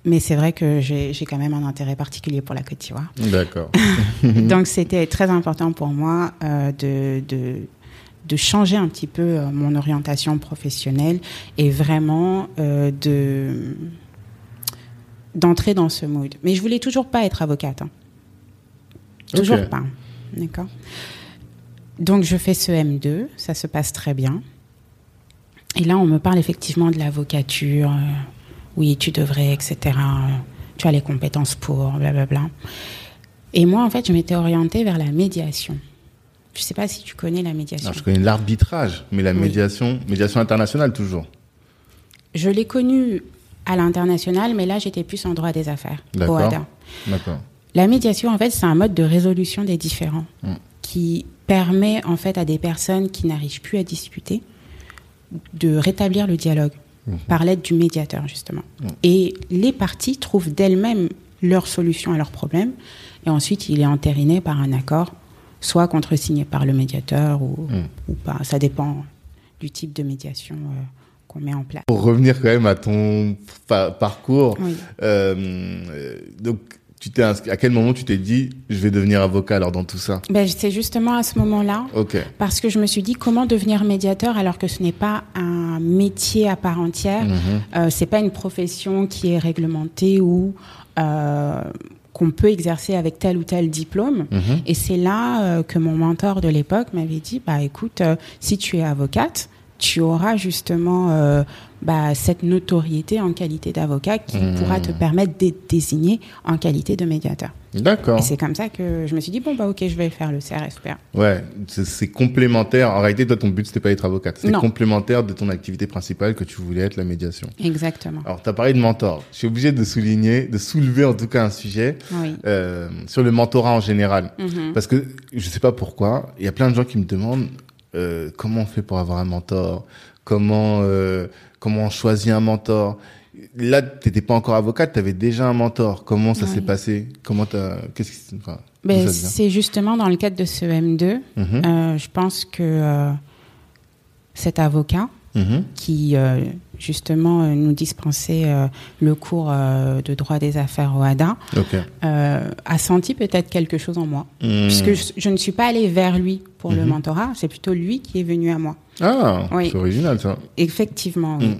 Mais c'est vrai que j'ai quand même un intérêt particulier pour la Côte d'Ivoire. D'accord. (laughs) Donc c'était très important pour moi euh, de, de, de changer un petit peu euh, mon orientation professionnelle et vraiment euh, de d'entrer dans ce mood. Mais je voulais toujours pas être avocate. hein. Toujours pas. D'accord. Donc je fais ce M2, ça se passe très bien. Et là, on me parle effectivement de l'avocature. Oui, tu devrais, etc. Tu as les compétences pour, blablabla. Et moi, en fait, je m'étais orientée vers la médiation. Je ne sais pas si tu connais la médiation. Alors, je connais l'arbitrage, mais la Oui. médiation, médiation internationale toujours. Je l'ai connue à l'international, mais là, j'étais plus en droit des affaires, D'accord. OADA. D'accord. La médiation, en fait, c'est un mode de résolution des différends Mm. qui permet, en fait, à des personnes qui n'arrivent plus à discuter de rétablir le dialogue Mhm. par l'aide du médiateur, justement. Mm. Et les parties trouvent d'elles-mêmes leur solution à leurs problèmes, et ensuite, il est entériné par un accord, soit contresigné par le médiateur ou, Mm. ou pas. Ça dépend du type de médiation euh, qu'on met en place. Pour revenir quand même à ton pa- parcours, Oui. euh, euh, donc tu t'es à quel moment tu t'es dit je vais devenir avocat alors dans tout ça? Ben, c'est justement à ce moment-là Ok. Parce que je me suis dit comment devenir médiateur alors que ce n'est pas un métier à part entière, Mhm. euh, c'est pas une profession qui est réglementée ou euh, qu'on peut exercer avec tel ou tel diplôme. Mhm. Et c'est là euh, que mon mentor de l'époque m'avait dit bah écoute, si tu es avocate, tu auras justement euh, bah, cette notoriété en qualité d'avocat qui Mhm. pourra te permettre d'être désigné en qualité de médiateur. D'accord. Et c'est comme ça que je me suis dit bon bah ok, je vais faire le CRFPA. Ouais, c'est complémentaire. En réalité, toi, ton but, c'était pas d'être avocate. C'était complémentaire de ton activité principale que tu voulais être la médiation. Exactement. Alors, tu as parlé de mentor. Je suis obligé de souligner, de soulever en tout cas un sujet Oui. euh, sur le mentorat en général. Mhm. Parce que je sais pas pourquoi, il y a plein de gens qui me demandent euh, comment on fait pour avoir un mentor, comment euh, comment on choisit un mentor? Là, t'étais pas encore avocate, tu avais déjà un mentor. Comment ça Oui. s'est passé? Comment t'as Qu'est-ce qui enfin, Ben, c'est justement dans le cadre de ce M2, Mhm, euh, je pense que cet avocat mhm, qui euh, justement euh, nous dispensait euh, le cours euh, de droit des affaires au ADA a senti peut-être quelque chose en moi. Hmm. Puisque je, je ne suis pas allée vers lui pour le Mhm. mentorat, c'est plutôt lui qui est venu à moi. Ah, Oui. c'est original ça. Effectivement, oui.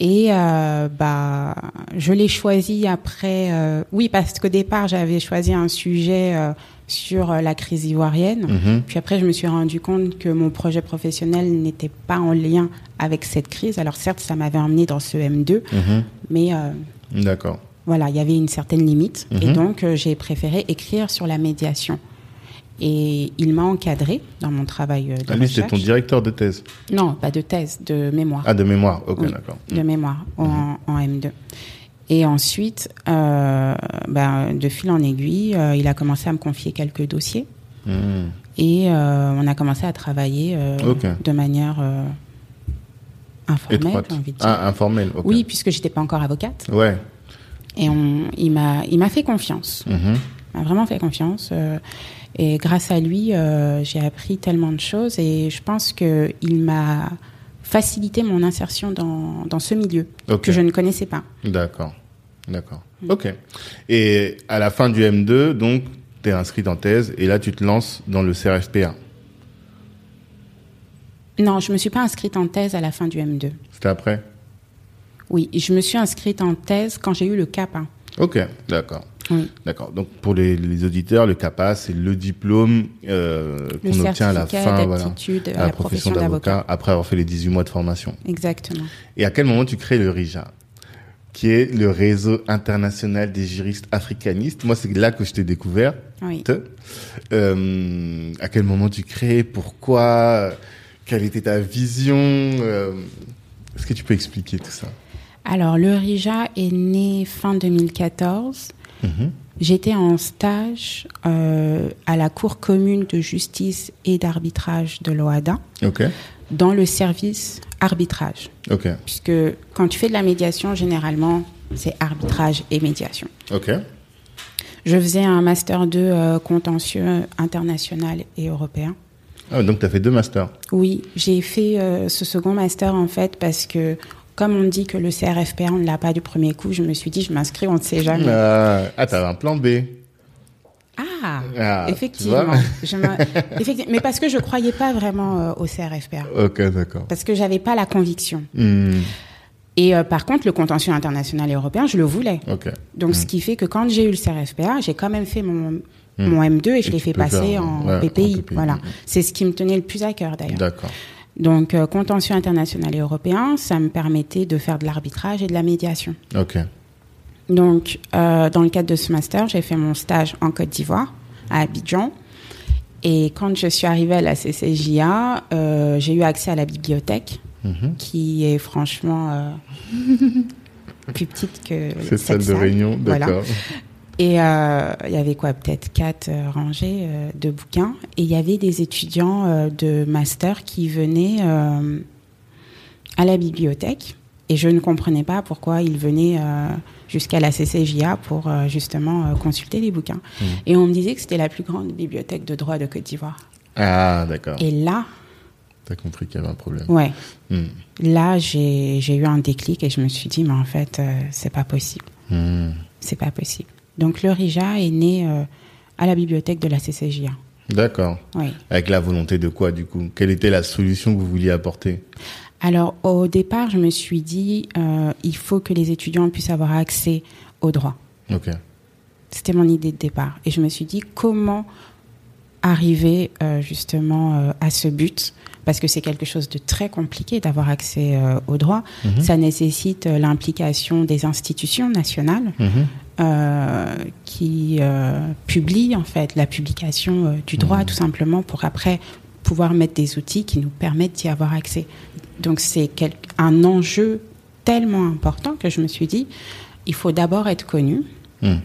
Et euh, bah, je l'ai choisi après. euh, oui, parce qu'au départ, j'avais choisi un sujet euh, sur euh, la crise ivoirienne. Mhm. Puis après, je me suis rendu compte que mon projet professionnel n'était pas en lien avec cette crise. Alors certes, ça m'avait emmené dans ce M2, Mhm. mais euh, D'accord. voilà, il y avait une certaine limite. Et Mhm. donc, euh, j'ai préféré écrire sur la médiation. Et il m'a encadré dans mon travail euh, de Ah, lui, recherche. ton directeur de thèse? Non, pas de thèse, de mémoire. Ah, de mémoire. Ok, Oui. d'accord. de mémoire en, en M2. Et ensuite, euh, ben, de fil en aiguille, euh, il a commencé à me confier quelques dossiers Mhm. et euh, on a commencé à travailler de manière informelle, envie de dire. Ah, informelle, ok. Oui, puisque j'étais pas encore avocate. Ouais. Et on, il m'a, fait confiance. Mhm. Il m'a vraiment fait confiance. et grâce à lui, j'ai appris tellement de choses. Et je pense que il m'a facilité mon insertion dans, dans ce milieu que je ne connaissais pas. D'accord. D'accord. Ok. Et à la fin du M2, donc, tu es inscrite en thèse et là, tu te lances dans le CRFPA. Non, je me suis pas inscrite en thèse à la fin du M2. C'était après? Oui, je me suis inscrite en thèse quand j'ai eu le CAP 1. Ok, d'accord. Oui. D'accord. Donc, pour les, les auditeurs, le CAPA, c'est le diplôme euh, qu'on obtient à la fin voilà, la profession d'avocat après avoir fait les 18 mois de formation. Exactement. Et à quel moment tu crées le RIJA qui est le réseau international des juristes africanistes? Moi, c'est là que je t'ai découvert. Oui. Euh, à quel moment tu crées? Pourquoi? Quelle était ta vision? Euh, Est-ce que tu peux expliquer tout ça? Alors, le RIJA est né fin 2014. Mhm. J'étais en stage euh, à la Cour commune de justice et d'arbitrage de l'OADA dans le service arbitrage. Puisque quand tu fais de la médiation, généralement, c'est arbitrage et médiation. Je faisais un master 2 euh, contentieux international et européen. ah, Donc, tu as fait deux masters. Oui, j'ai fait euh, ce second master en fait parce que comme on dit que le CRFPA, on ne l'a pas du premier coup, je me suis dit, je m'inscris, on ne sait jamais. Ah, ah tu un plan B. Ah, Ah, effectivement. (laughs) Je. Mais parce que je croyais pas vraiment euh, au CRFPA. Ok, d'accord. Parce que j'avais pas la conviction. Hmm, Et euh, par contre, le contentieux international et européen, je le voulais. Donc, ce qui fait que quand j'ai eu le CRFPA, j'ai quand même fait mon, mon M2 et je l'ai fait passer en, ouais, en PPI. PPI. Voilà. C'est ce qui me tenait le plus à cœur d'ailleurs. D'accord. Donc, euh, contentieux international et européen, ça me permettait de faire de l'arbitrage et de la médiation. Ok. Donc, euh, dans le cadre de ce master, j'ai fait mon stage en Côte d'Ivoire, à Abidjan. Et quand je suis arrivée à la CCJA, euh, j'ai eu accès à la bibliothèque, Mhm. qui est franchement (laughs) plus petite que Cette salle de réunion, Voilà. Et euh, il y avait quoi, peut-être quatre euh, rangées euh, de bouquins. Et il y avait des étudiants de master qui venaient à la bibliothèque. Et je ne comprenais pas pourquoi ils venaient jusqu'à la CCJA pour justement consulter les bouquins. Mmh. Et on me disait que c'était la plus grande bibliothèque de droit de Côte d'Ivoire. Ah, d'accord. Et là, T'as compris qu'il y avait un problème. ouais, Hmm. là j'ai eu un déclic et je me suis dit, mais en fait, c'est pas possible. Hmm. C'est pas possible. Donc le RIJA est né euh, à la bibliothèque de la CCJA. D'accord. Oui. Avec la volonté de quoi, du coup? Quelle était la solution que vous vouliez apporter? Alors au départ, je me suis dit, euh, il faut que les étudiants puissent avoir accès au droit. Ok. C'était mon idée de départ. Et je me suis dit, comment arriver euh, justement à ce but? Parce que c'est quelque chose de très compliqué d'avoir accès euh, au droit. Mhm. Ça nécessite euh, l'implication des institutions nationales Mhm. Euh, qui euh, publient en fait la publication euh, du droit Mhm. tout simplement pour après pouvoir mettre des outils qui nous permettent d'y avoir accès. Donc c'est un enjeu tellement important que je me suis dit, il faut d'abord être connu Hmm.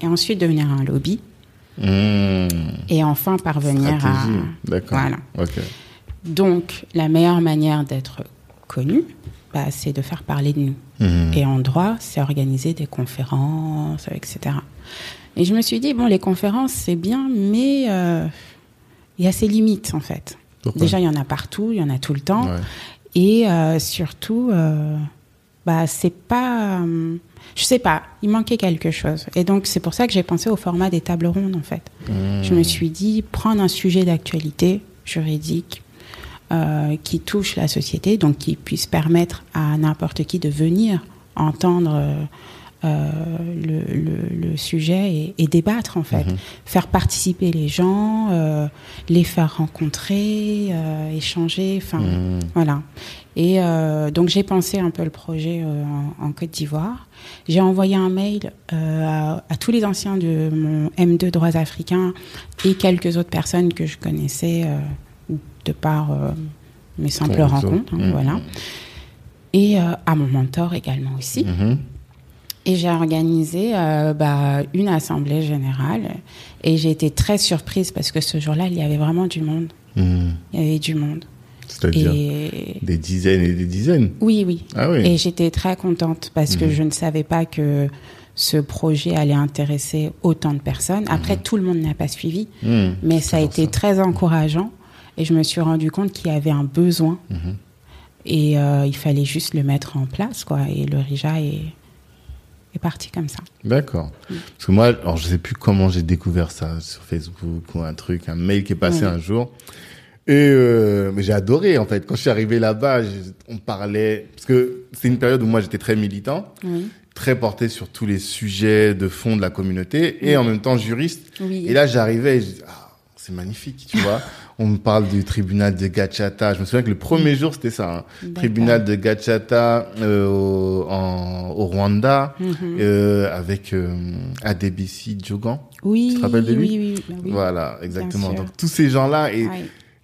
et ensuite devenir un lobby Hmm. et enfin parvenir Stratégie. à... D'accord. Voilà. Donc la meilleure manière d'être connu, bah, c'est de faire parler de nous. Hmm. Et en droit, c'est organiser des conférences, etc. Et je me suis dit, bon, les conférences, c'est bien, mais euh, il y a ses limites, en fait. Pourquoi Déjà, il y en a partout, il y en a tout le temps. Ouais. Et euh, surtout, euh, bah, c'est pas. euh, je sais pas, il manquait quelque chose. Et donc, c'est pour ça que j'ai pensé au format des tables rondes, en fait. Hmm. Je me suis dit, prendre un sujet d'actualité juridique euh, qui touche la société, donc qui puisse permettre à n'importe qui de venir entendre euh, euh, le, le- le sujet et, et débattre, en fait. Mhm. Faire participer les gens, euh, les faire rencontrer, euh, échanger, enfin, Hmm. voilà. Et donc j'ai pensé un peu le projet en, en Côte d'Ivoire. J'ai envoyé un mail à, à tous les anciens de mon M2 droits africains et quelques autres personnes que je connaissais de par euh, mes simples Ton rencontres, hein, Mhm. voilà. Et euh, à mon mentor également aussi. Mhm. Et j'ai organisé euh, bah, une assemblée générale et j'ai été très surprise parce que ce jour-là, il y avait vraiment du monde. Hmm. Il y avait du monde. C'est-à-dire Et des dizaines et des dizaines. oui, oui. Ah oui. Et j'étais très contente parce que je ne savais pas que ce projet allait intéresser autant de personnes. Après, tout le monde n'a pas suivi, Mmh. mais ça a été ça. très encourageant. Et je me suis rendu compte qu'il y avait un besoin. Mhm. Et euh, il fallait juste le mettre en place, quoi. Et le Rija est, est parti comme ça. D'accord. Parce que moi, alors je sais plus comment j'ai découvert ça sur Facebook ou un truc, un mail qui est passé Oui. un jour. Et euh, mais j'ai adoré en fait. Quand je suis arrivé là-bas, on parlait parce que c'est une période où moi j'étais très militant, Oui. très porté sur tous les sujets de fond de la communauté et en même temps juriste. Et là, j'arrivais, et je dis, ah, c'est magnifique, tu vois. (laughs) On me parle du tribunal de Gachata. Je me souviens que le premier jour, c'était ça. hein. Tribunal de Gachata euh, au, en- au Rwanda, Mhm. euh, avec euh, Adebisi Djogan. Oui, Tu te rappelles de lui? oui, oui, bah oui. Voilà, exactement. Donc tous ces gens-là, et.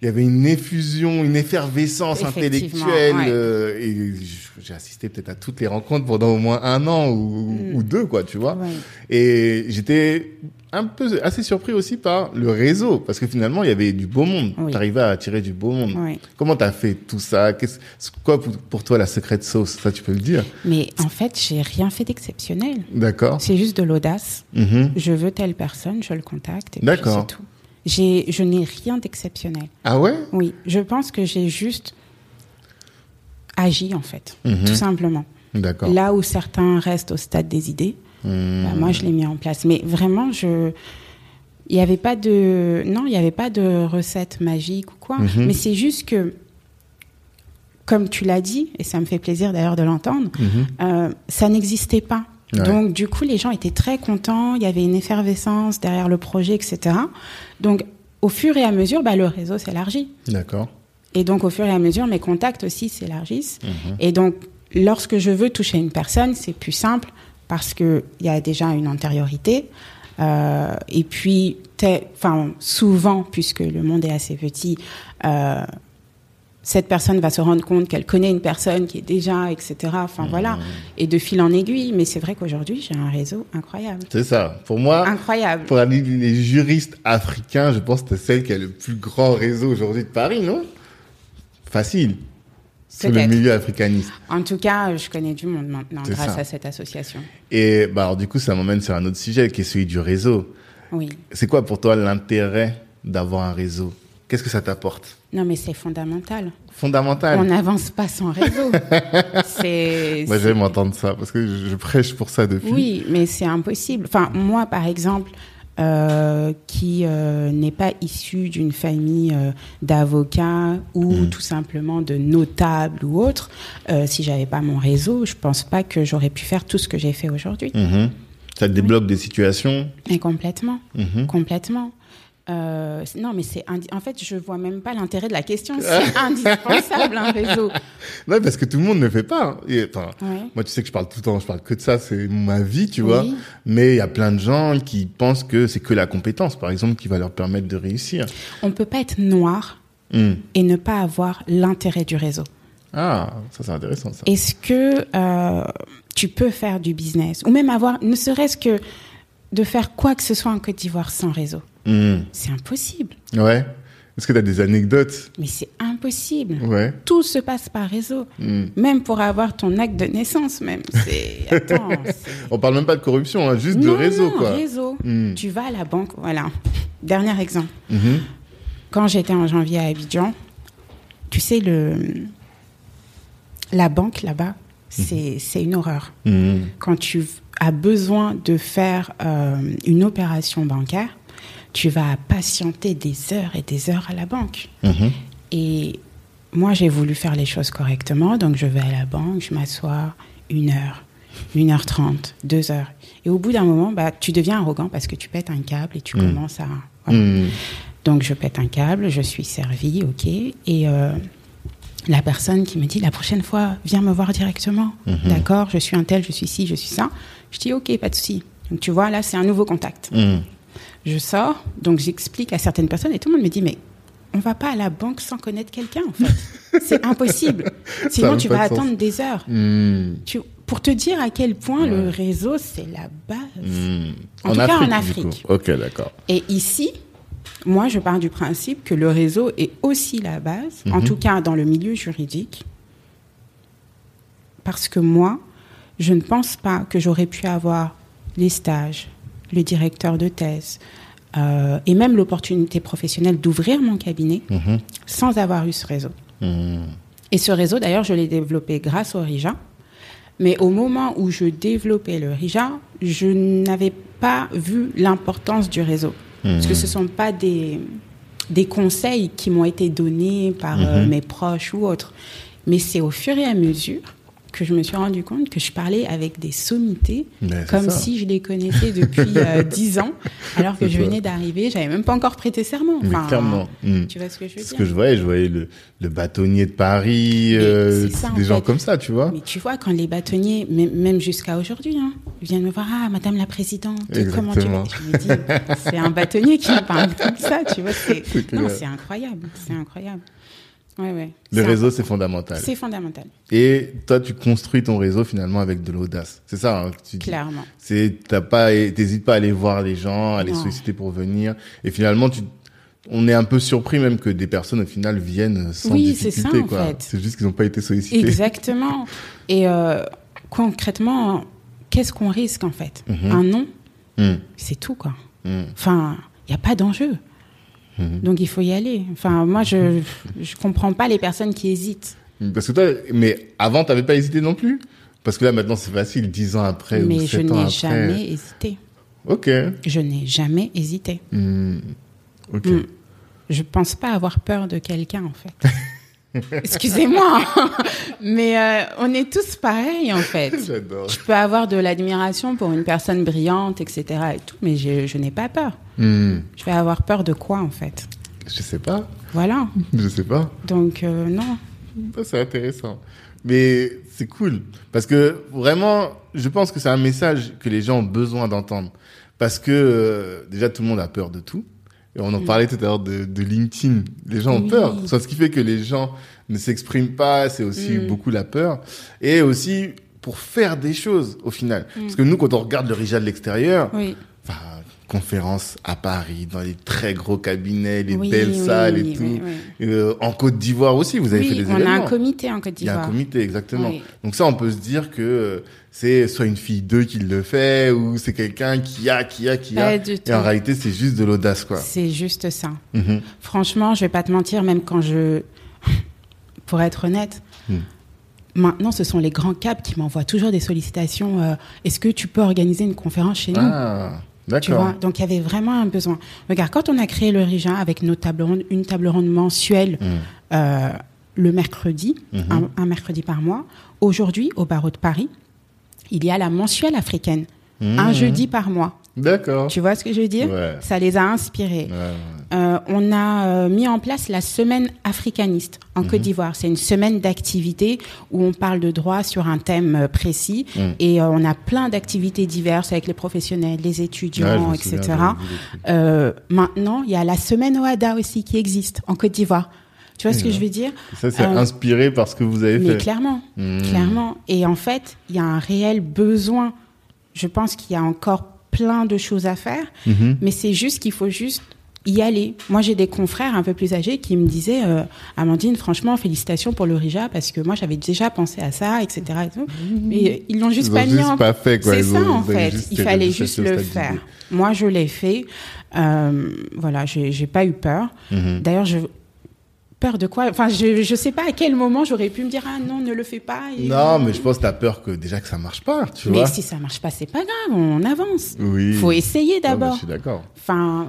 Il y avait une effusion, une effervescence intellectuelle. ouais. euh, et j'ai assisté peut-être à toutes les rencontres pendant au moins un an ou, Mm. ou deux, quoi, tu vois. Ouais. Et j'étais un peu assez surpris aussi par le réseau, parce que finalement, il y avait du beau monde. Oui. Tu arrivais à attirer du beau monde. Comment t'as fait tout ça? Qu'est-ce, quoi pour, pour toi la secrète sauce? Ça, tu peux le dire Mais en fait, j'ai rien fait d'exceptionnel. D'accord. C'est juste de l'audace. Mhm. Je veux telle personne, je le contacte. et puis D'accord. C'est tout. Je n'ai rien d'exceptionnel. Ah ouais? Oui, je pense que j'ai juste agi en fait, Mhm. tout simplement. D'accord. Là où certains restent au stade des idées, Mhm. bah, moi je l'ai mis en place. Mais vraiment, je, il n'y avait pas de, non, il n'y avait pas de recette magique ou quoi. Mhm. Mais c'est juste que, comme tu l'as dit, et ça me fait plaisir d'ailleurs de l'entendre, Mhm. euh, ça n'existait pas. Ouais. Donc, du coup, les gens étaient très contents. Il y avait une effervescence derrière le projet, etc. Donc, au fur et à mesure, bah, le réseau s'élargit. D'accord. Et donc, au fur et à mesure, mes contacts aussi s'élargissent. Mhm. Et donc, lorsque je veux toucher une personne, c'est plus simple parce qu'il y a déjà une antériorité. Euh, et puis, enfin, souvent, puisque le monde est assez petit, euh, cette personne va se rendre compte qu'elle connaît une personne qui est déjà, etc. Enfin, voilà. Et de fil en aiguille. Mais c'est vrai qu'aujourd'hui, j'ai un réseau incroyable. C'est ça. Pour moi, Incroyable. pour les, les juristes africains, je pense que c'est celle qui a le plus grand réseau aujourd'hui de Paris, non? Facile. Sur le milieu africaniste. En tout cas, je connais du monde maintenant C'est grâce ça. à cette association. Et bah, alors, du coup, ça m'emmène sur un autre sujet qui est celui du réseau. Oui. C'est quoi pour toi l'intérêt d'avoir un réseau? Qu'est-ce que ça t'apporte Non, mais c'est fondamental. Fondamental. On n'avance pas sans réseau. (laughs) c'est. Moi, j'aime entendre ça parce que je, prêche pour ça depuis. Oui, mais c'est impossible. Enfin, moi, par exemple, euh, qui euh, n'est pas issu d'une famille euh, d'avocats ou Mm. tout simplement de notables ou autres, euh, si j'avais pas mon réseau, je pense pas que j'aurais pu faire tout ce que j'ai fait aujourd'hui. Mhm. Ça te débloque des situations. Et complètement, Mhm. complètement. Euh, non, mais c'est en fait, je vois même pas l'intérêt de la question. (laughs) C'est indispensable un réseau. Ouais, parce que tout le monde ne le fait pas. Et, enfin, Ouais. Moi, tu sais que je parle tout le temps, je parle que de ça, c'est ma vie, tu vois. Mais il y a plein de gens qui pensent que c'est que la compétence, par exemple, qui va leur permettre de réussir. On peut pas être noir Hmm. et ne pas avoir l'intérêt du réseau. Ah, ça c'est intéressant ça. Est-ce que euh, tu peux faire du business ou même avoir, ne serait-ce que de faire quoi que ce soit en Côte d'Ivoire sans réseau? Hmm. C'est impossible. Ouais. Est-ce que tu as des anecdotes Mais c'est impossible. Ouais. Tout se passe par réseau. Hmm. Même pour avoir ton acte de naissance, même. C'est. (laughs) Attends. On parle même pas de corruption, hein, juste de réseau, non, quoi. réseau. Hmm. Tu vas à la banque, voilà. Dernier exemple. Mhm. Quand j'étais en janvier à Abidjan, tu sais, le, la banque là-bas, c'est c'est une horreur. Mhm. Quand tu as besoin de faire euh, une opération bancaire, tu vas patienter des heures et des heures à la banque. Mhm. Et moi, j'ai voulu faire les choses correctement, donc je vais à la banque, je m'assois une heure, une heure trente, deux heures. Et au bout d'un moment, bah, tu deviens arrogant parce que tu pètes un câble et tu Mm. commences à... voilà. Mhm. Donc je pète un câble, je suis servie, ok. Et euh, la personne qui me dit la prochaine fois, viens me voir directement. Mhm. D'accord, je suis un tel, je suis ci, je suis ça. Je dis ok, pas de souci. Donc tu vois, là c'est un nouveau contact. Je sors, donc j'explique à certaines personnes et tout le monde me dit mais on va pas à la banque sans connaître quelqu'un en fait. (laughs) c'est impossible. Sinon tu vas de sens. attendre des heures. Tu- pour te dire à quel point le réseau c'est la base. Mhm. En tout cas, en Afrique. Ok, d'accord. Et ici, moi, je pars du principe que le réseau est aussi la base, en Mhm. tout cas dans le milieu juridique, parce que moi, je ne pense pas que j'aurais pu avoir les stages, le directeur de thèse, euh, et même l'opportunité professionnelle d'ouvrir mon cabinet Mhm. sans avoir eu ce réseau. Mhm. Et ce réseau, d'ailleurs, je l'ai développé grâce au RIJA. Mais au moment où je développais le RIJA, je n'avais pas vu l'importance du réseau. Parce que ce ne sont pas des, des conseils qui m'ont été donnés par euh, Mhm. mes proches ou autres. Mais c'est au fur et à mesure que je me suis rendu compte que je parlais avec des sommités Mais comme si je les connaissais depuis euh, (laughs) 10 ans, alors que je ça. venais d'arriver, j'avais même pas encore prêté serment. Mais clairement. Mhm. Tu vois ce que je veux Ce dire que je voyais, je voyais le, le bâtonnier de Paris, euh, ça, des en gens fait. comme ça, tu vois. Mais tu vois, quand les bâtonniers, même, même jusqu'à aujourd'hui, hein, viennent me voir, ah, Madame la Présidente, comment tu vas. Je me dis, c'est un bâtonnier qui me parle comme ça, tu vois. C'est, (laughs) C'est non, clair. c'est incroyable, c'est incroyable. Ouais, ouais. Le réseau, c'est fondamental. c'est fondamental, Et toi, tu construis ton réseau finalement avec de l'audace. C'est ça hein, que tu dis. clairement. C'est t'as pas, t'hésites pas à aller voir les gens, à les Non. solliciter pour venir. Et finalement, tu, on est un peu surpris même que des personnes au final viennent sans Oui, c'est ça, en fait. C'est juste qu'ils n'ont pas été sollicités. Exactement. Et euh, concrètement, qu'est-ce qu'on risque en fait? Mhm. Un non, Hum, c'est tout, quoi. hum, Enfin, il n'y a pas d'enjeu. Mhm. Donc il faut y aller. Enfin, moi, je je comprends pas les personnes qui hésitent. Parce que toi, mais avant, t'avais pas hésité non plus? Parce que là, maintenant, c'est facile, dix ans après Mais je sept ans n'ai jamais hésité. Ok. Je n'ai jamais hésité. Hum, Ok. Mm. Je pense pas avoir peur de quelqu'un, en fait. (laughs) (laughs) Excusez-moi, (laughs) mais euh, on est tous pareils, en fait. (laughs) J'adore. Je peux avoir de l'admiration pour une personne brillante, etc. et tout, mais je, je n'ai pas peur. Hum, Je vais avoir peur de quoi, en fait? Je sais pas. Voilà. Je sais pas. Donc, euh, non. Ça, c'est intéressant. Mais c'est cool. Parce que vraiment, je pense que c'est un message que les gens ont besoin d'entendre. Parce que euh, déjà, tout le monde a peur de tout. Et on en parlait tout à l'heure de, de LinkedIn. Les gens ont Oui. peur. Soit ce qui fait que les gens ne s'expriment pas, c'est aussi Mm. beaucoup la peur. Et aussi pour faire des choses au final. Parce que nous, quand on regarde le Rija de l'extérieur, Oui. conférences à Paris, dans les très gros cabinets, les Oui, belles salles et tout. Euh, en Côte d'Ivoire aussi, vous avez fait des on événements. a un comité en Côte Il y a un d'Ivoire. comité, exactement. Donc ça, on peut se dire que euh, c'est soit une fille d'eux qui le fait, ou c'est quelqu'un qui a, qui a, qui a. du Et tout. en réalité, c'est juste de l'audace, quoi. C'est juste ça. Mhm. Franchement, je vais pas te mentir, même quand je. (laughs) Pour être honnête, Hmm. maintenant, ce sont les grands caps qui m'envoient toujours des sollicitations. euh, Est-ce que tu peux organiser une conférence chez nous? Ah, Tu vois, d'accord. donc il y avait vraiment un besoin. Regarde, quand on a créé le RIJA avec nos tables rondes, une table ronde mensuelle Mhm. euh, le mercredi, Mhm. un, un mercredi par mois, aujourd'hui, au barreau de Paris, il y a la mensuelle africaine, un Mhm. jeudi par mois. D'accord. Tu vois ce que je veux dire Ouais. Ça les a inspirés. Ouais, ouais. Euh, on a euh, mis en place la semaine africaniste en. Côte d'Ivoire. C'est une semaine d'activités où on parle de droit sur un thème euh, précis Mhm. et euh, on a plein d'activités diverses avec les professionnels, les étudiants, etc. souviens. Euh, maintenant, il y a la semaine OADA aussi qui existe en Côte d'Ivoire. Tu vois ce que je veux dire Ça, c'est euh, inspiré par ce que vous avez Mais fait. clairement, Mhm. clairement. Et en fait, il y a un réel besoin. Je pense qu'il y a encore plein de choses à faire, Mhm. mais c'est juste qu'il faut juste y aller. Moi, j'ai des confrères un peu plus âgés qui me disaient euh, Amandine, franchement, félicitations pour le RIJA parce que moi, j'avais déjà pensé à ça, etc. et tout. Mais ils l'ont juste Ils pas mis juste en pas fait, quoi. C'est ça, ont- en fait. Il fallait juste le faire. Moi, je l'ai fait. Euh, voilà, j'ai j'ai pas eu peur. Mhm. D'ailleurs, je peur de quoi? Enfin, je je sais pas à quel moment j'aurais pu me dire ah non, ne le fais pas. et- Non, mais je pense que t'as peur que déjà que ça marche pas, tu Mais vois. si ça marche pas, c'est pas grave, on avance. Oui. Faut essayer d'abord. je suis d'accord. Enfin,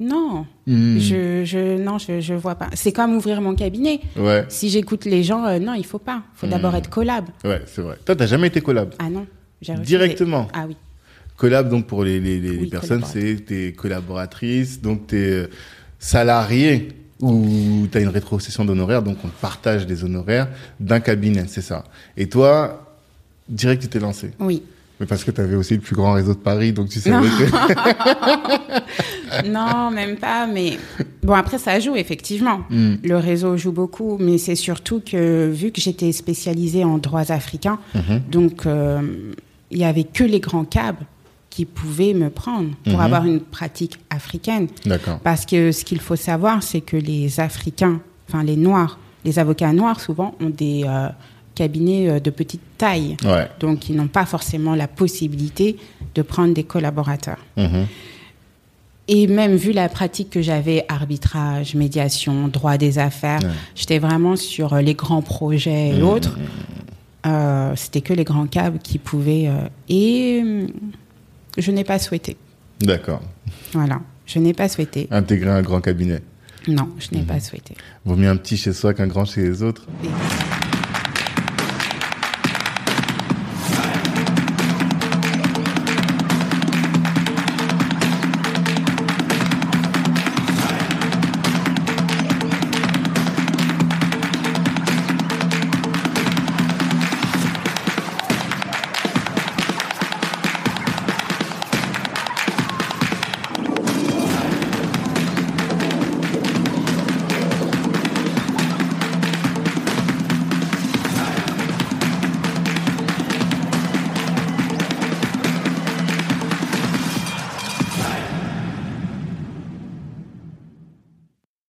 non, Mhm. je, je, non, je, je vois pas. C'est comme ouvrir mon cabinet. Ouais, Si j'écoute les gens, euh, non, il faut pas. Il faut Hmm. d'abord être collab. ouais, c'est vrai. Toi, t'as jamais été collab. Ah non. Directement? Ah oui. Collab, donc pour les, les, les Oui, personnes, c'est tes collaboratrices, donc t'es euh, salarié ou t'as une rétrocession d'honoraires, donc on partage des honoraires d'un cabinet, c'est ça. Et toi, direct, tu t'es lancé. Oui. Mais parce que t'avais aussi le plus grand réseau de Paris, donc tu Non. savais que... (laughs) (laughs) non, même pas. Mais bon, après, ça joue effectivement. Hmm. Le réseau joue beaucoup, mais c'est surtout que vu que j'étais spécialisée en droits africains, Mhm. donc euh, il y avait que les grands câbles qui pouvaient me prendre pour Mhm. avoir une pratique africaine. Parce que ce qu'il faut savoir, c'est que les Africains, enfin les Noirs, les avocats noirs, souvent, ont des euh, cabinets euh, de petite taille. Ouais. Donc, ils n'ont pas forcément la possibilité de prendre des collaborateurs. Mhm. Et même vu la pratique que j'avais, arbitrage, médiation, droit des affaires, Ouais. j'étais vraiment sur euh, les grands projets et Mhm. autres. Euh, C'était que les grands câbles qui pouvaient. euh, et euh, je n'ai pas souhaité. D'accord. Voilà. Je n'ai pas souhaité. Intégrer un grand cabinet. Non, je Mhm. n'ai pas souhaité. Vaut mieux un petit chez soi qu'un grand chez les autres. Et-